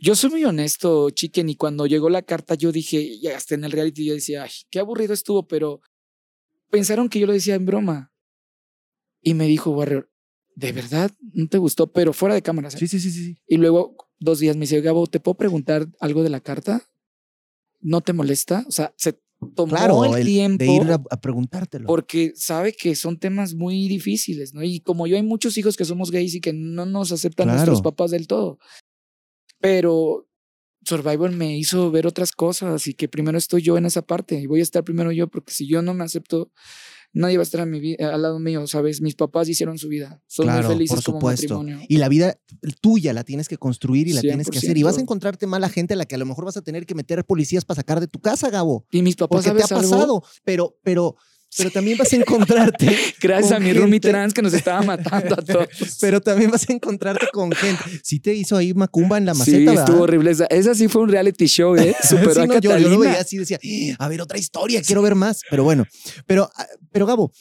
yo soy muy honesto, chiquen, y cuando llegó la carta yo dije, ya hasta en el reality yo decía, ay, qué aburrido estuvo, pero pensaron que yo lo decía en broma. Y me dijo Warrior, ¿de verdad no te gustó? Pero fuera de cámaras. ¿eh? sí, sí, sí, sí. Y luego dos días me dice, Gabo, ¿te puedo preguntar algo de la carta? ¿No te molesta? O sea, se tomó Claro, el, el- tiempo de ir a, a preguntártelo. porque sabe que son temas muy difíciles, ¿no? Y como yo hay muchos hijos que somos gays y que no nos aceptan nuestros papás del todo. Pero Survivor me hizo ver otras cosas y que primero estoy yo en esa parte y voy a estar primero yo porque si yo no me acepto, nadie va a estar a mi vi- al lado mío, ¿sabes? Mis papás hicieron su vida. Son Claro, muy felices por como supuesto. matrimonio. Y la vida tuya la tienes que construir y la tienes que hacer. Y vas a 100%. encontrarte mala gente a la que a lo mejor vas a tener que meter policías para sacar de tu casa, Gabo. Y mis papás, Porque te ha ¿sabes algo? pasado. Pero, pero, pero también vas a encontrarte. Gracias a mi gente- trans que nos estaba matando a todos. Pero también vas a encontrarte con gente. Sí te hizo ahí macumba en la maceta, sí, ¿verdad? estuvo horrible. Esa, esa sí fue un reality show, ¿eh? Superó Sí, a no, yo, yo Catalina. lo veía así, decía, "Ah, a ver, otra historia, quiero ver más. Pero bueno, pero, ah, pero Gabo,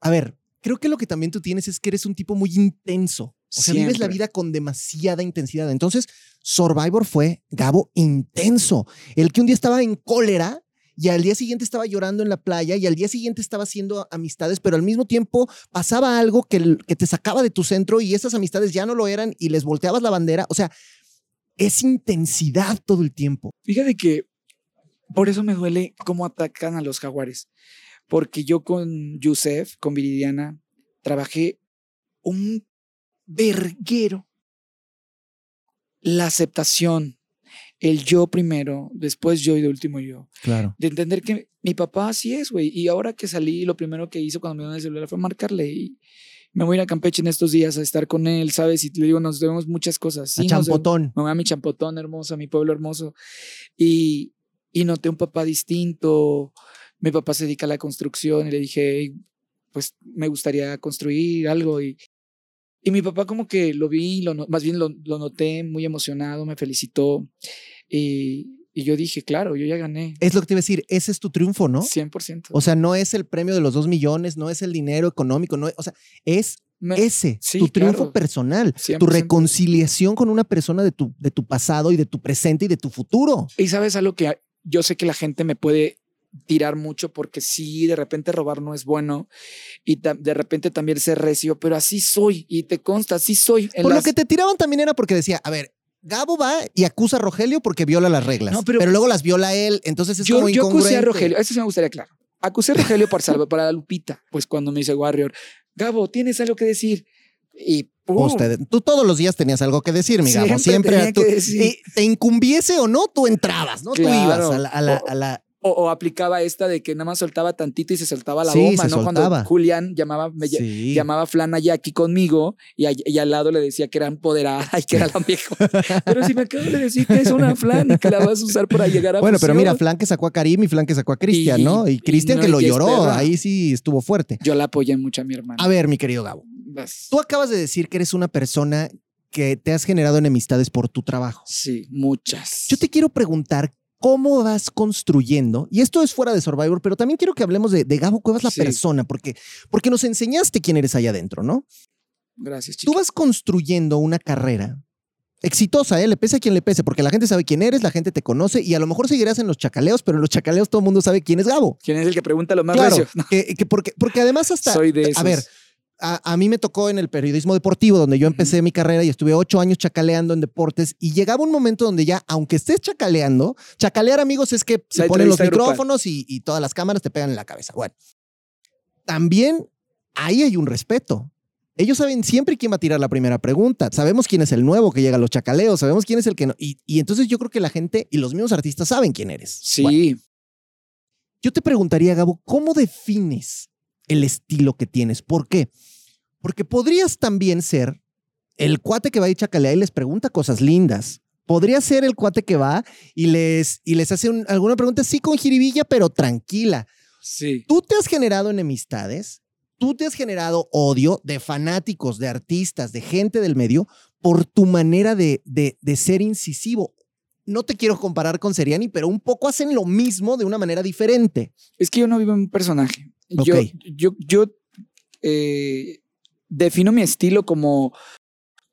a ver, creo que lo que también tú tienes es que eres un tipo muy intenso. O sea, vives la vida con demasiada intensidad. Entonces, Survivor fue Gabo intenso. El que un día estaba en cólera y al día siguiente estaba llorando en la playa y al día siguiente estaba haciendo amistades, pero al mismo tiempo pasaba algo que, te sacaba de tu centro y esas amistades ya no lo eran y les volteabas la bandera. O sea, es intensidad todo el tiempo. Fíjate que por eso me duele cómo atacan a los jaguares. Porque yo con Yusef, con Viridiana, trabajé un verguero. La aceptación, el yo primero, después yo y de último yo. Claro. De entender que mi papá así es, güey. Y ahora que salí, lo primero que hizo cuando me dio el celular fue marcarle. Y me voy a ir a Campeche en estos días a estar con él, ¿sabes? Y le digo, nos debemos muchas cosas. Sí, a debemos- Champotón. me voy a mi champotón hermoso, a mi pueblo hermoso. Y, y noté un papá distinto. Mi papá se dedica a la construcción y le dije, "Hey, pues me gustaría construir algo. Y, y mi papá como que lo vi, lo, más bien lo, lo noté muy emocionado, me felicitó. Y, y yo dije, claro, yo ya gané. Es lo que te iba a decir, ese es tu triunfo, ¿no? 100%. O sea, no es el premio de los dos millones, no es el dinero económico, no, o sea, es Me- ese, sí, tu triunfo claro. personal, 100%. tu reconciliación con una persona de tu, de tu pasado y de tu presente y de tu futuro. Y sabes algo que yo sé que la gente me puede tirar mucho porque sí, de repente robar no es bueno y de repente también ser recio, pero así soy y te consta, así soy. En Por lo las- que te tiraban también era porque decía, a ver, Gabo va y acusa a Rogelio porque viola las reglas. No, pero, pero- luego las viola él, entonces es yo, como yo acusé a incongruente. Rogelio, eso sí me gustaría claro. Acusé a Rogelio por salvar para Lupita, pues cuando me dice Warrior, Gabo, ¿tienes algo que decir? Y ¡pum! Usted- tú todos los días tenías algo que decir, mi Gabo. Siempre Siempre, tú- te incumbiese o no, tú entrabas, ¿no? Tú Claro. ibas a la, a la- a la- O, o aplicaba esta de que nada más soltaba tantito y se soltaba la Sí, bomba, se ¿no? soltaba. Cuando Julián llamaba, me ll- Sí. llamaba Flan a Jackie conmigo y, a- y al lado le decía que era empoderada y que era la mejor. Pero si me acabas de decir que es una Flan y que la vas a usar para llegar a Bueno, pero mira, Flan que sacó a Karim y Flan que sacó a Cristian, ¿no? Y Cristian no, que lo lloró, perra. ahí sí estuvo fuerte. Yo la apoyé mucho a mi hermana. A ver, mi querido Gabo, Vas. tú acabas de decir que eres una persona que te has generado enemistades por tu trabajo. Sí, muchas. Yo te quiero preguntar cómo vas construyendo, y esto es fuera de Survivor, pero también quiero que hablemos de, de Gabo Cuevas, la Sí. persona, porque, porque nos enseñaste quién eres allá adentro, ¿no? Gracias, Tú chica. vas construyendo una carrera exitosa, ¿eh? Le pese a quien le pese, porque la gente sabe quién eres, la gente te conoce, y a lo mejor seguirás en los chacaleos, pero en los chacaleos todo el mundo sabe quién es Gabo. ¿Quién es el que pregunta lo más Claro, recio? No, que, que porque, porque además hasta... soy de esos. A ver, a, a mí me tocó en el periodismo deportivo, donde yo empecé mi carrera y estuve ocho años chacaleando en deportes, y llegaba un momento donde ya, aunque estés chacaleando, chacalear, amigos, es que se La ponen los micrófonos y, y todas las cámaras te pegan en la cabeza. Bueno, también ahí hay un respeto. Ellos saben siempre quién va a tirar la primera pregunta. Sabemos quién es el nuevo que llega a los chacaleos, sabemos quién es el que no. Y, y entonces yo creo que la gente y los mismos artistas saben quién eres. Sí, Bueno, yo te preguntaría, Gabo, ¿cómo defines el estilo que tienes? ¿Por qué? Porque podrías también ser el cuate que va y chacalea y les pregunta cosas lindas. Podría ser el cuate que va y les, y les hace un- alguna pregunta, sí, con jiribilla, pero tranquila. sí. Tú te has generado enemistades, tú te has generado odio de fanáticos, de artistas, de gente del medio por tu manera de, de, de ser incisivo. No te quiero comparar con Seriani, pero un poco hacen lo mismo de una manera diferente. Es que yo no vivo en un personaje. Yo, Ok. yo, yo eh, defino mi estilo como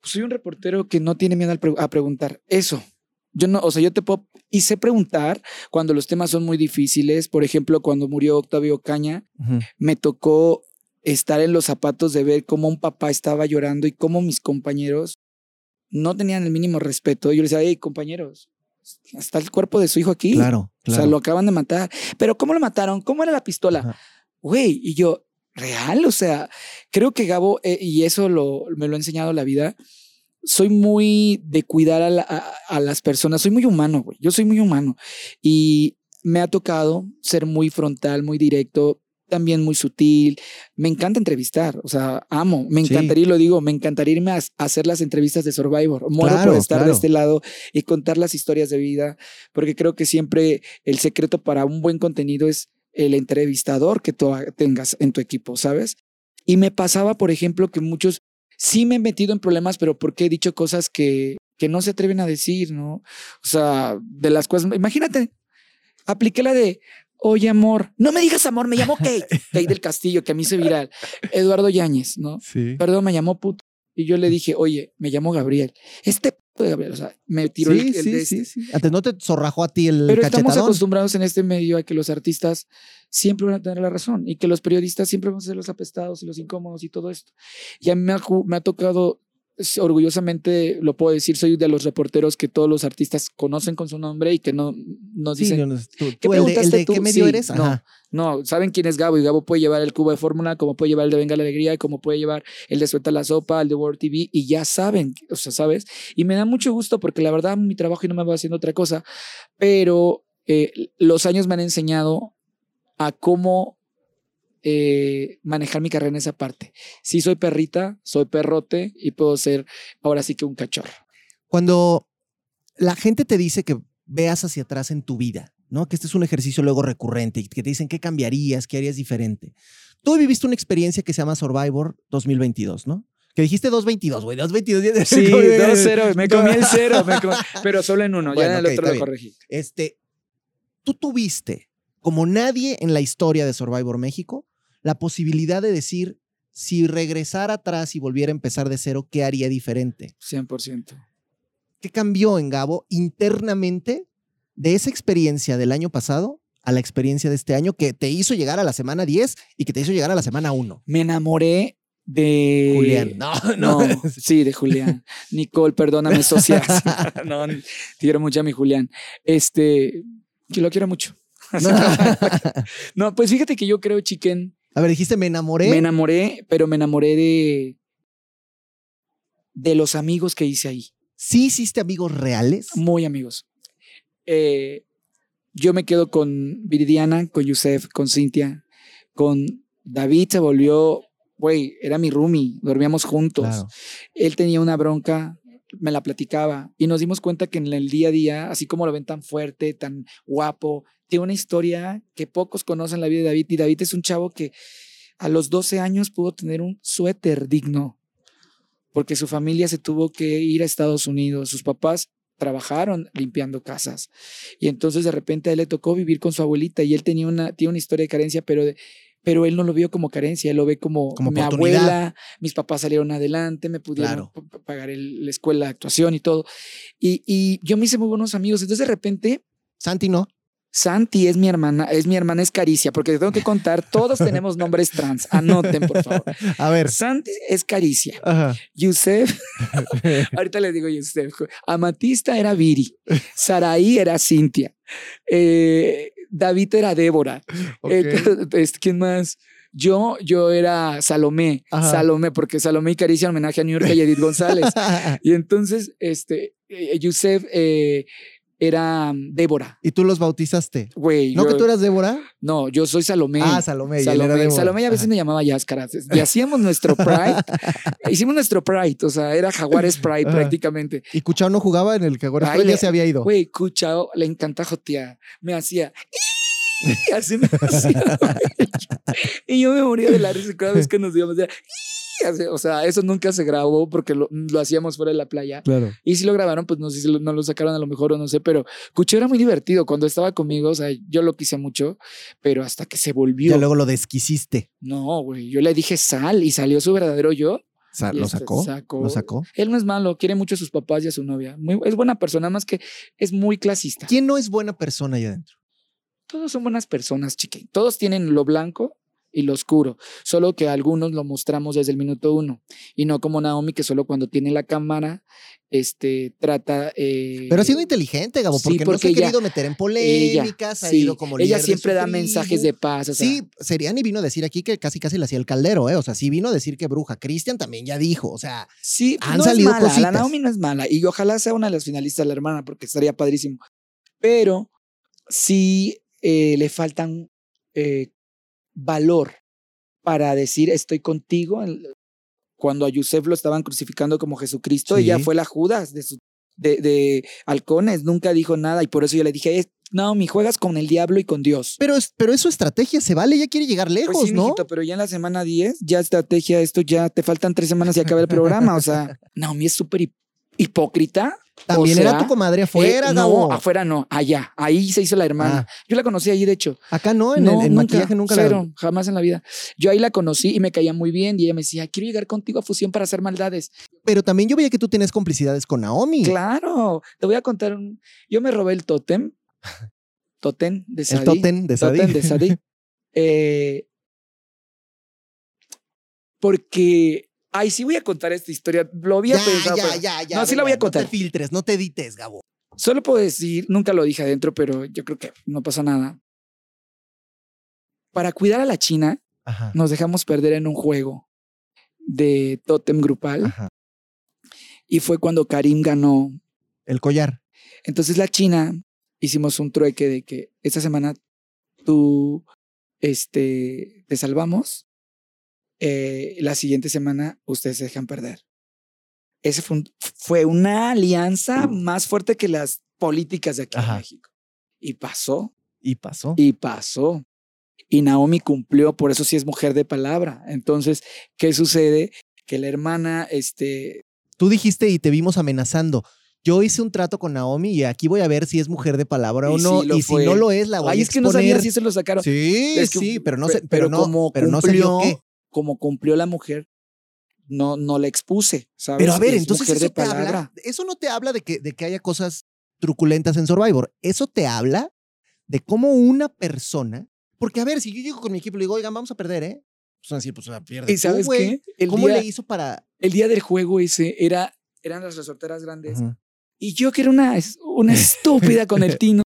soy un reportero que no tiene miedo a preguntar. Eso. Yo no, o sea, yo te puedo y sé preguntar cuando los temas son muy difíciles. Por ejemplo, cuando murió Octavio Caña, me tocó estar en los zapatos de ver cómo un papá estaba llorando y cómo mis compañeros no tenían el mínimo respeto. Yo les decía, hey, compañeros, está el cuerpo de su hijo aquí. Claro, O sea, lo acaban de matar. Pero ¿cómo lo mataron? ¿Cómo era la pistola? Ajá. Güey, y yo, real, o sea, creo que Gabo, eh, y eso lo, me lo ha enseñado la vida, soy muy de cuidar a, la- a- a las personas, soy muy humano, güey, yo soy muy humano. Y me ha tocado ser muy frontal, muy directo, también muy sutil. Me encanta entrevistar, o sea, amo, me Sí. encantaría, y lo digo, me encantaría irme a, hacer las entrevistas de Survivor. Muero Claro, por estar claro. de este lado y contar las historias de vida, porque creo que siempre el secreto para un buen contenido es el entrevistador que tú tengas en tu equipo, ¿sabes? Y me pasaba, por ejemplo, que muchos sí me he metido en problemas, pero porque he dicho cosas que, que no se atreven a decir, ¿no? O sea, de las cosas, imagínate, apliqué la de, oye, amor, no me digas amor, me llamo Kate, Kate del Castillo, que a mí se viral, Eduardo Yáñez, ¿no? Sí. Perdón, me llamó puto. Y yo le dije, oye, me llamo Gabriel. Este puto de Gabriel, o sea, me tiró el, Sí, el sí, de este. sí. Antes no te zorrajó a ti el Pero estamos acostumbrados en este medio a que los artistas siempre van a tener la razón y que los periodistas siempre van a ser los apestados y los incómodos y todo esto. Y a mí me ha, ju- me ha tocado, orgullosamente lo puedo decir, soy de los reporteros que todos los artistas conocen con su nombre y que no nos Sí, dicen, yo no- tú, ¿Qué tú, el de, el preguntaste de tú? qué medio Sí, eres? no. Ajá. no, saben quién es Gabo y Gabo puede llevar el cubo de fórmula, como puede llevar el de Venga la Alegría, como puede llevar el de Suelta la Sopa, el de World TV y ya saben, o sea, ¿sabes? Y me da mucho gusto porque la verdad mi trabajo y no me va haciendo otra cosa, pero eh, los años me han enseñado a cómo eh, manejar mi carrera en esa parte. Sí soy perrita, soy perrote y puedo ser ahora sí que un cachorro. Cuando la gente te dice que veas hacia atrás en tu vida, ¿no? Que este es un ejercicio luego recurrente y que te dicen qué cambiarías, qué harías diferente. Tú viviste una experiencia que se llama Survivor 2022, ¿no? Que dijiste 222, güey, 222. Sí, 2-0, me comí el cero, me comí- pero solo en uno, Bueno, ya en el otro está lo corregí. Este, tú tuviste, como nadie en la historia de Survivor México, la posibilidad de decir, si regresara atrás y volviera a empezar de cero, ¿qué haría diferente? 100%. ¿Qué cambió en Gabo internamente de esa experiencia del año pasado a la experiencia de este año que te hizo llegar a la semana 10 y que te hizo llegar a la semana 1? Me enamoré de... Julián. No, No, no. sí, de Julián. Nicole, perdóname, socias. no, te quiero mucho a mi Julián. Este, que lo quiero mucho. No, pues fíjate que yo creo, chiquen, A ver, dijiste, me enamoré. me enamoré, pero me enamoré de de los amigos que hice ahí. ¿Sí hiciste amigos reales? Muy amigos. Eh, yo me quedo con Viridiana, con Yusef, con Cintia, con David se volvió, güey, era mi roomie, dormíamos juntos. Claro. Él tenía una bronca, me la platicaba y nos dimos cuenta que en el día a día, así como lo ven tan fuerte, tan guapo, tiene una historia que pocos conocen la vida de David y David es un chavo que a los 12 años pudo tener un suéter digno porque su familia se tuvo que ir a Estados Unidos, sus papás trabajaron limpiando casas y entonces de repente a él le tocó vivir con su abuelita y él tenía una, tiene una historia de carencia, pero de- pero él no lo vio como carencia, él lo ve como, Como mi abuela, mis papás salieron adelante, me pudieron Claro. pagar el- la escuela de actuación y todo. Y, y yo me hice muy buenos amigos. Entonces de repente, Santi, no. Santi es mi hermana, es mi hermana es Caricia, porque te tengo que contar, todos tenemos nombres trans. Anoten, por favor. A ver. Santi es Caricia. Ajá. Yusef, ahorita le digo Yusef. Amatista era Viri. Saraí era Cintia. Eh, David era Débora. ¿Quién más? Yo, yo era Salomé, Ajá. Salomé, porque Salomé y Caricia en homenaje a New York y Edith González. y entonces, este, eh, Yusef eh, era Débora. y tú los bautizaste. Güey, ¿No yo- que tú eras Débora? no, yo soy Salomé. Ah, Salomé. y Salomé, era. Salomé a veces Ajá. me llamaba Yáscara. Y hacíamos nuestro Pride. hicimos nuestro Pride, o sea, era Jaguares Pride Ajá. prácticamente. Y Cuchao no jugaba en el que ahora Ay, ya se había ido. Güey, Cuchao le encanta jotear. Me hacía. "Ii", Así me hacía. y yo me moría de la risa cada vez que nos íbamos. O sea, eso nunca se grabó porque lo, lo hacíamos fuera de la playa. Claro. Y si lo grabaron, pues no sé si lo, no lo sacaron a lo mejor o no sé, pero Cucho era muy divertido. Cuando estaba conmigo, o sea, yo lo quise mucho, pero hasta que se volvió. Ya luego lo desquisiste. No, güey, yo le dije sal y salió su verdadero yo. Y ¿Lo este, sacó? sacó. ¿Lo sacó? Él no es malo, quiere mucho a sus papás y a su novia. Muy, es buena persona, más que es muy clasista. ¿Quién no es buena persona allá adentro? Todos son buenas personas, chiqui. Todos tienen lo blanco y lo oscuro, solo que algunos lo mostramos desde el minuto uno y no como Naomi que solo cuando tiene la cámara este trata eh, Pero ha sido inteligente, Gabo, sí, porque, no se porque ha ella- querido meter en polémicas, ha sí, ido como ella siempre da mensajes de paz o sea, Sí, Seriani vino a decir aquí que casi casi le hacía el caldero, ¿eh? O sea, sí vino a decir que bruja. Cristian también ya dijo, o sea, sí han no salido es mala, la cositas. Naomi no es mala y ojalá sea una de las finalistas la hermana porque estaría padrísimo pero sí eh, le faltan eh, valor para decir estoy contigo. Cuando a Yusef lo estaban crucificando como Jesucristo, ella Sí. fue la Judas de, su- de, de halcones, nunca dijo nada y por eso yo le dije, "Eh, no, mi juegas con el diablo y con Dios. pero es, pero es su estrategia, se vale, ella quiere llegar lejos, Pues sí, ¿no? mijito, pero ya en la semana 10, ya estrategia, esto ya te faltan tres semanas y acaba el programa. O sea, Naomi es súper hip- hipócrita. También o era sea, tu comadre afuera, Eh, no, afuera no, allá. Ahí se hizo la hermana. Ah, Yo la conocí ahí, de hecho. acá no, en, no, el, en nunca, maquillaje nunca la- cero, jamás en la vida. Yo ahí la conocí y me caía muy bien y ella me decía, quiero llegar contigo a Fusión para hacer maldades. Pero también yo veía que tú tienes complicidades con Naomi. Claro, te voy a contar un... Yo me robé el tótem. Tótem de El Sadie. tótem de Sadie. Tótem de Sadie. Eh, porque... Ay, sí voy a contar esta historia. Lo había Ya, pensado, ya, pero- ya, ya. No, sí la voy a No contar. te filtres, no te edites, Gabo. Solo puedo decir, nunca lo dije adentro, pero yo creo que no pasa nada. Para cuidar a la China, Ajá. nos dejamos perder en un juego de tótem grupal Ajá. y fue cuando Karim ganó. El collar. Entonces la China hicimos un trueque de que esta semana tú este, te salvamos, eh, la siguiente semana ustedes se dejan perder. Ese fue, un- fue una alianza más fuerte que las políticas de aquí Ajá. en México. Y pasó, Y pasó. y pasó. Y Naomi cumplió, por eso sí es mujer de palabra. Entonces, ¿qué sucede? Que la hermana, este, Tú dijiste y te vimos amenazando. Yo hice un trato con Naomi y aquí voy a ver si es mujer de palabra o Y no. sí lo y si no lo es, la voy ay, a es que no sabía exponer. si se lo sacaron. Sí, Es que- sí, pero no pe- sé, pero, no, como pero no se vio cumplió, qué. Como cumplió la mujer, no, no la expuse, ¿sabes? Pero a ver, Es entonces eso de te habla, eso no te habla de que, de que haya cosas truculentas en Survivor. Eso te habla de cómo una persona, porque a ver, si yo llego con mi equipo y le digo, oigan, vamos a perder, ¿eh? Pues van a decir, pues a pierde. ¿Y sabes qué? El ¿Cómo día, le hizo para...? el día del juego ese era, eran las resorteras grandes. Ajá. Y yo que era una, una estúpida con el tino.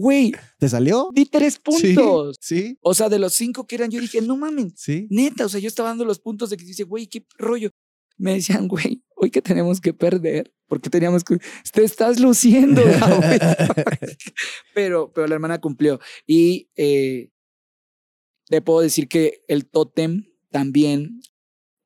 Güey, ¿Te salió? di tres puntos. Sí, O sea, de los cinco que eran, yo dije, no mamen, sí. neta, o sea, yo estaba dando los puntos de que dice, güey, qué rollo. Me decían, güey, hoy que tenemos que perder, porque teníamos que, te estás luciendo, Gaby". pero, pero la hermana cumplió. Y eh, te puedo decir que el tótem también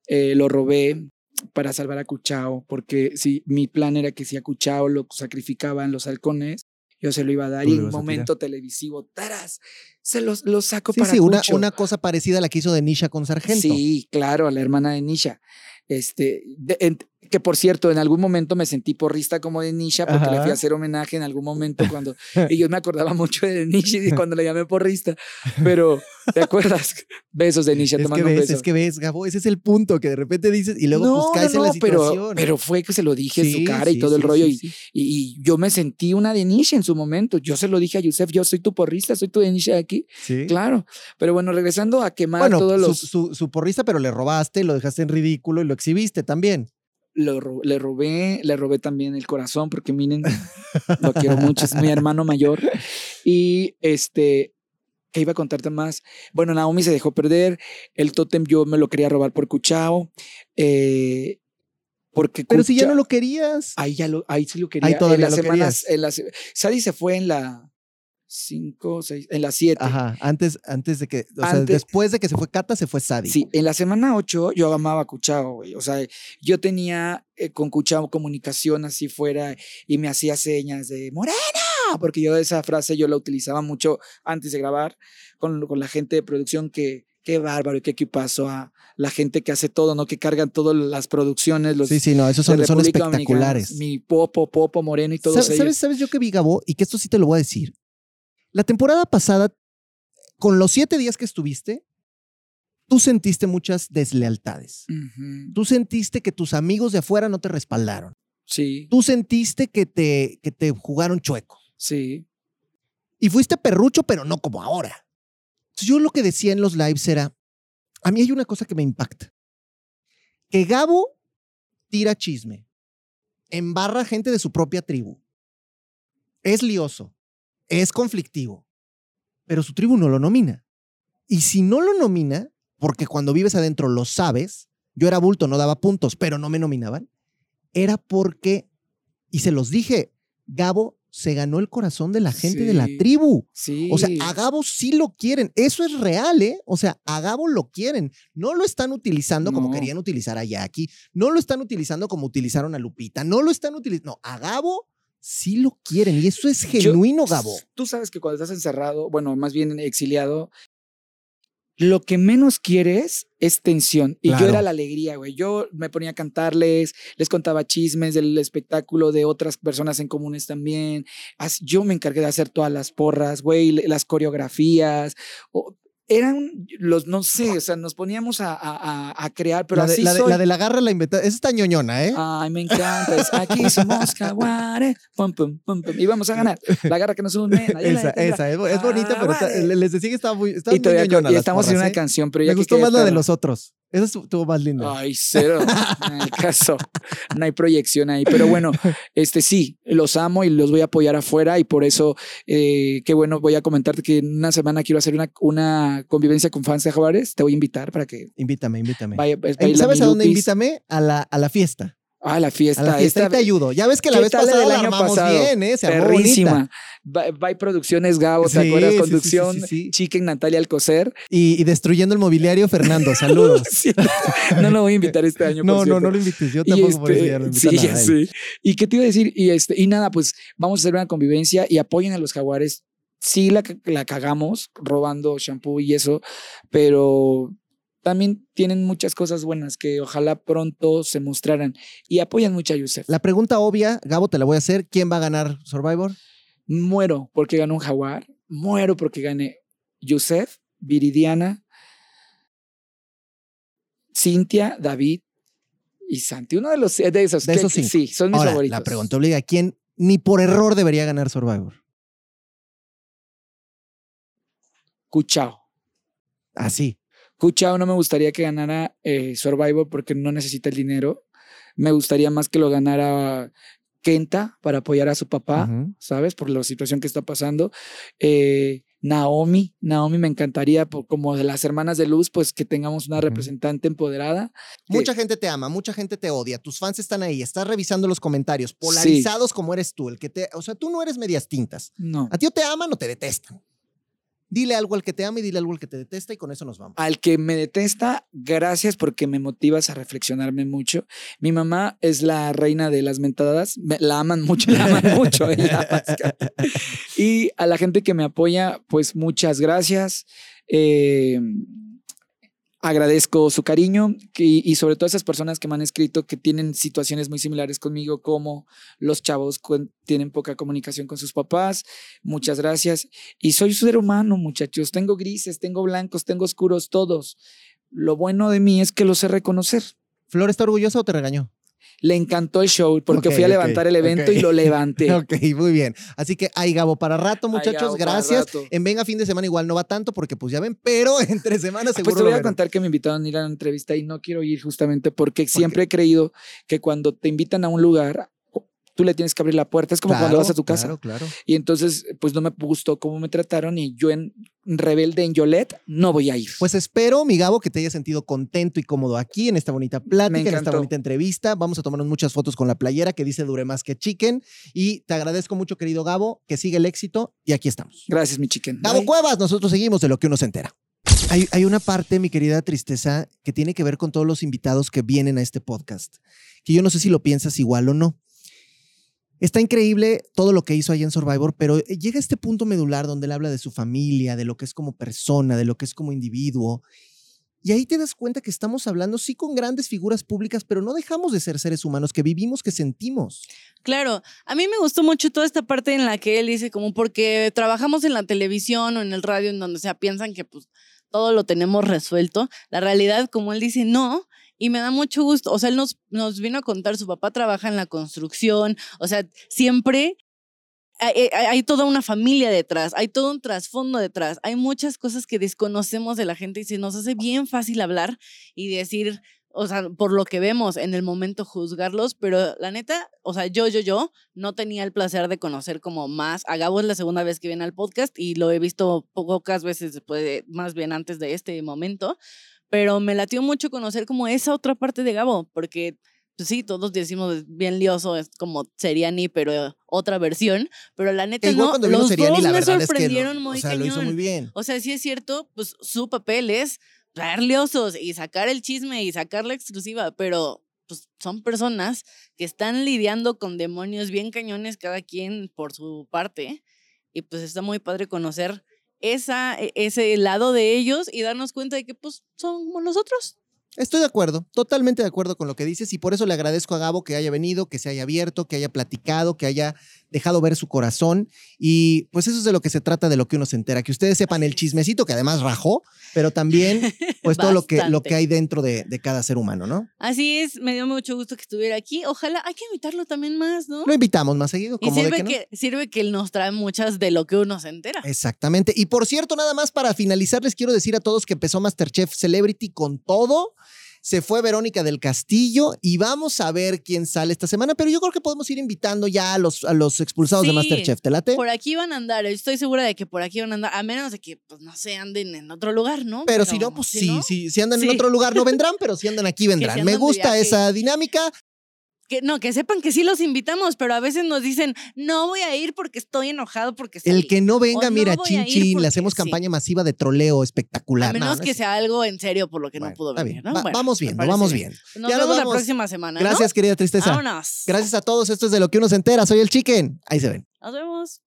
eh, lo robé para salvar a Cuchao, porque si mi plan era que si a Cuchao lo sacrificaban los halcones, yo se lo iba a dar y en a momento televisivo, taras, se los, los saco Sí, para sí, una, Cucho. una cosa parecida a la que hizo Denisha con Sargento. Sí, claro, a la hermana de Nisha. Este, de- en- que por cierto, en algún momento me sentí porrista como de Nisha porque le fui a hacer homenaje en algún momento cuando. y yo me acordaba mucho de Nisha y cuando le llamé porrista. Pero, ¿te acuerdas? Besos de Nisha, Es que mando un ves, beso. es que ves, Gabo, ese es el punto que de repente dices y luego no, pues caes no, en la no, pero, situación. pero fue que se lo dije en su cara y sí, todo el rollo. y, y, yo me sentí una de Nisha en su momento. Yo se lo dije a Yusef, yo soy tu porrista, soy tu de Nisha aquí. Sí. Claro. Pero bueno, regresando a quemar Bueno, todos su, los. su, su porrista, pero le robaste, lo dejaste en ridículo y lo exhibiste también. Lo le robé, le robé también el corazón, porque miren, lo quiero mucho, es mi hermano mayor. Y este, ¿qué iba a contarte más? Bueno, Naomi se dejó perder, el tótem yo me lo quería robar por Cuchao, eh, porque Pero si ya no lo querías. Ahí ya lo, ahí sí lo quería. todavía en las lo semanas, en las, Sadie se fue en la 5, 6, en la 7. Ajsea, antes, antes de que, o sea, Antes- después de que se fue Cata, se fue Sadie. Sí, en la semana 8 yo amaba a Cuchao, güey. O sea, yo tenía eh, con Cuchao comunicación así fuera y me hacía señas de Morena, porque yo esa frase yo la utilizaba mucho antes de grabar con, con la gente de producción que qué bárbaro y qué equipazo a la gente que hace todo, ¿no? Que cargan todas las producciones, los sí, sí, no, esos son, son espectaculares. Mi Popo, Popo, Moreno y todos ¿Sabes, ellos. ¿sabes, sabes yo que vi, Gabo? Y que esto sí te lo voy a decir. La temporada pasada, con los siete días que estuviste, tú sentiste muchas deslealtades. Tú sentiste que tus amigos de afuera no te respaldaron. Sí, Tú sentiste que te, que te jugaron chueco. sí. Y fuiste perrucho, pero no como ahora. Entonces, yo lo que decía en los lives era, a mí hay una cosa que me impacta. Que Gabo tira chisme, embarra gente de su propia tribu, es lioso, es conflictivo, pero su tribu no lo nomina. Y si no lo nomina, porque cuando vives adentro lo sabes, yo era bulto, no daba puntos, pero no me nominaban, era porque, y se los dije, Gabo se ganó el corazón de la gente de la tribu. Sí. O sea, a Gabo sí lo quieren. Eso es real, ¿eh? O sea, a Gabo lo quieren. No lo están utilizando como querían utilizar a Jackie. No lo están utilizando como utilizaron a Lupita. No lo están utilizando. No, a Gabo sí lo quieren. Y eso es Yo- genuino, Gabo. Tú sabes que cuando estás encerrado, bueno, más bien exiliado, lo que menos quieres es tensión. Y Claro. yo era la alegría, güey. Yo me ponía a cantarles, les contaba chismes del espectáculo de otras personas en comunes también. Yo me encargué de hacer todas las porras, güey, las coreografías. Eran los, no sé, o sea, nos poníamos a, a- a- crear, pero la, de, así la, de, soy. la de la garra la inventaron. Esa está ñoñona, ¿eh? Ay, me encanta. es, aquí somos jaguares. Pum, pum, pum, pum. Y vamos a ganar. La garra que nos une. ahí la esa, esa. Es, es bonita, pero está- les decía que estaba muy, estaba Y, muy todavía, ñoñona y estamos en porras, una ¿eh? canción, pero ya Me que gustó más la de los otros. Esa estuvo más linda. Ay, cero. En el caso. No hay proyección ahí. Pero bueno, este sí, los amo y los voy a apoyar afuera. Y por eso, eh, qué bueno, voy a comentarte que en una semana quiero hacer una, una convivencia con fans de Jaguares. Te voy a invitar para que Invítame, invítame. vaya. pues, ¿Sabes a dónde invítame? A la, a la fiesta. Ah, la fiesta. A la fiesta esta- te ayudo. Ya ves que la ¿Qué vez la pasada del la año armamos pasado? bien, ¿eh? Se Perrísima. bonita. By, by Producciones Gabo, ¿te Sí, acuerdas? sí, sí, Conducción, sí, sí, sí. Chicken Natalia Alcocer. Y, y destruyendo el mobiliario, Fernando. Saludos. Sí, no lo voy a invitar este año. no, por no, no lo invites. Yo tampoco este, sí, a ya él. sé. ¿Y qué te iba a decir? Y, este, y nada, pues vamos a hacer una convivencia y apoyen a los jaguares. Sí la, la cagamos robando shampoo y eso, pero también tienen muchas cosas buenas que ojalá pronto se mostraran. Y apoyan mucho a Yusef. La pregunta obvia, Gabo, te la voy a hacer. ¿Quién va a ganar Survivor? Muero porque ganó un jaguar. Muero porque gane Yusef, Viridiana, Cintia, David y Santi. Uno de los de esos. De esos cinco. Sí, son mis Ahora, favoritos. la pregunta obliga. ¿Quién ni por error debería ganar Survivor? Cuchao. Así. Cuchao no me gustaría que ganara eh, Survivor porque no necesita el dinero. Me gustaría más que lo ganara Kenta para apoyar a su papá. ¿sabes? Por la situación que está pasando. Eh, Naomi, Naomi me encantaría, por- como de las hermanas de luz, pues que tengamos una representante empoderada. Mucha gente te ama, mucha gente te odia, tus fans están ahí, estás revisando los comentarios, polarizados como eres tú, el que te, o sea, tú no eres medias tintas. No. A ti o te aman o te detestan. Dile algo al que te ama y dile algo al que te detesta y con eso nos vamos. Al que me detesta, gracias porque me motivas a reflexionarme mucho. Mi mamá es la reina de las mentadas. me- la aman mucho, la aman mucho. eh, la y a la gente que me apoya, pues muchas gracias. Eh, agradezco su cariño y sobre todo esas personas que me han escrito que tienen situaciones muy similares conmigo, como los chavos tienen poca comunicación con sus papás. Muchas gracias. Y soy un ser humano, muchachos. Tengo grises, tengo blancos, tengo oscuros, todos. Lo bueno de mí es que lo sé reconocer. ¿Flor está orgullosa o te regañó? Le encantó el show porque fui a levantar el evento y lo levanté. Ok, muy bien. Así que hay Gabo para rato, muchachos. Gabo gracias. rato. En Venga fin de semana igual no va tanto porque pues ya ven, pero entre semanas seguro Pues te voy a verán. contar que me invitaron a ir a una entrevista y no quiero ir justamente porque siempre he creído que cuando te invitan a un lugar, tú le tienes que abrir la puerta. Es como cuando vas a tu casa. Claro, claro. Y entonces, pues no me gustó cómo me trataron y yo en rebelde en Yolet no voy a ir. Pues espero, mi Gabo, que te hayas sentido contento y cómodo aquí en esta bonita plática, en esta bonita entrevista. Vamos a tomarnos muchas fotos con la playera que dice Dure más que chicken. Y te agradezco mucho, querido Gabo, que siga el éxito y aquí estamos. Gracias, mi chicken. Gabo Bye. Cuevas, nosotros seguimos de lo que uno se entera. Hay, hay una parte, mi querida Tristeza, que tiene que ver con todos los invitados que vienen a este podcast, que yo no sé si lo piensas igual o no. Está increíble todo lo que hizo allá en Survivor, pero llega este punto medular donde él habla de su familia, de lo que es como persona, de lo que es como individuo. Y ahí te das cuenta que estamos hablando, sí, con grandes figuras públicas, pero no dejamos de ser seres humanos que vivimos, que sentimos. Claro, a mí me gustó mucho toda esta parte en la que él dice como porque trabajamos en la televisión o en el radio en donde sea piensan que pues todo lo tenemos resuelto. La realidad, como él dice, no. Y me da mucho gusto. O sea, él nos, nos vino a contar, su papá trabaja en la construcción. O sea, siempre hay, hay- hay toda una familia detrás, hay todo un trasfondo detrás. Hay muchas cosas que desconocemos de la gente y se nos hace bien fácil hablar y decir, o sea, por lo que vemos en el momento juzgarlos, pero la neta, o sea, yo, yo, yo no tenía el placer de conocer como más. A Gabo es la segunda vez que viene al podcast y lo he visto pocas veces después de, más bien antes de este momento, pero me latió mucho conocer como esa otra parte de Gabo, porque pues sí, todos decimos bien lioso, es como Seriani, pero otra versión, pero la neta igual no, los Seriani, dos la me verdad es que sorprendieron lo, muy o sea, lo hizo cañón. muy bien. O sea, sí es cierto, pues su papel es traer liosos y sacar el chisme y sacar la exclusiva, pero pues son personas que están lidiando con demonios bien cañones cada quien por su parte y pues está muy padre conocer esa, e- ese lado de ellos y darnos cuenta de que pues son como nosotros. Estoy de acuerdo, totalmente de acuerdo con lo que dices y por eso le agradezco a Gabo que haya venido, que se haya abierto, que haya platicado, que haya dejado ver su corazón y pues eso es de lo que se trata de lo que uno se entera, que ustedes sepan el chismecito que además rajó, pero también pues todo lo que, lo que hay dentro de, de cada ser humano, ¿no? Así es, me dio mucho gusto que estuviera aquí. Ojalá hay que invitarlo también más, ¿no? Lo invitamos más seguido, Y como de sirve que no. que, sirve que él nos trae muchas de lo que uno se entera. Exactamente. Y por cierto, nada más para finalizar, les quiero decir a todos que empezó Masterchef Celebrity con todo. Se fue Verónica del Castillo y vamos a ver quién sale esta semana, pero yo creo que podemos ir invitando ya a los, a los expulsados de. Masterchef. ¿Te late? Por aquí van a andar, estoy segura de que por aquí van a andar, a menos de que, pues, no sé, anden en otro lugar, ¿no? Pero si no, pues sí, sí, si andan en otro lugar no vendrán, pero si andan aquí vendrán. si Me andan gusta esa dinámica no, que sepan que sí los invitamos, pero a veces nos dicen, no voy a ir porque estoy enojado, porque. El que no venga, mira, no chin, chin, le hacemos campaña masiva de troleo espectacular. A menos que sea algo en serio por lo que no pudo venir. Vamos viendo, vamos bien. Nos ya vemos la próxima semana. Gracias, querida Tristeza. Gracias a todos. Esto es de lo que uno se entera. Soy el Chicken. Ahí se ven. Nos vemos.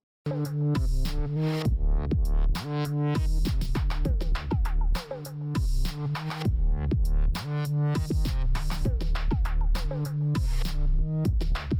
Mm-hmm.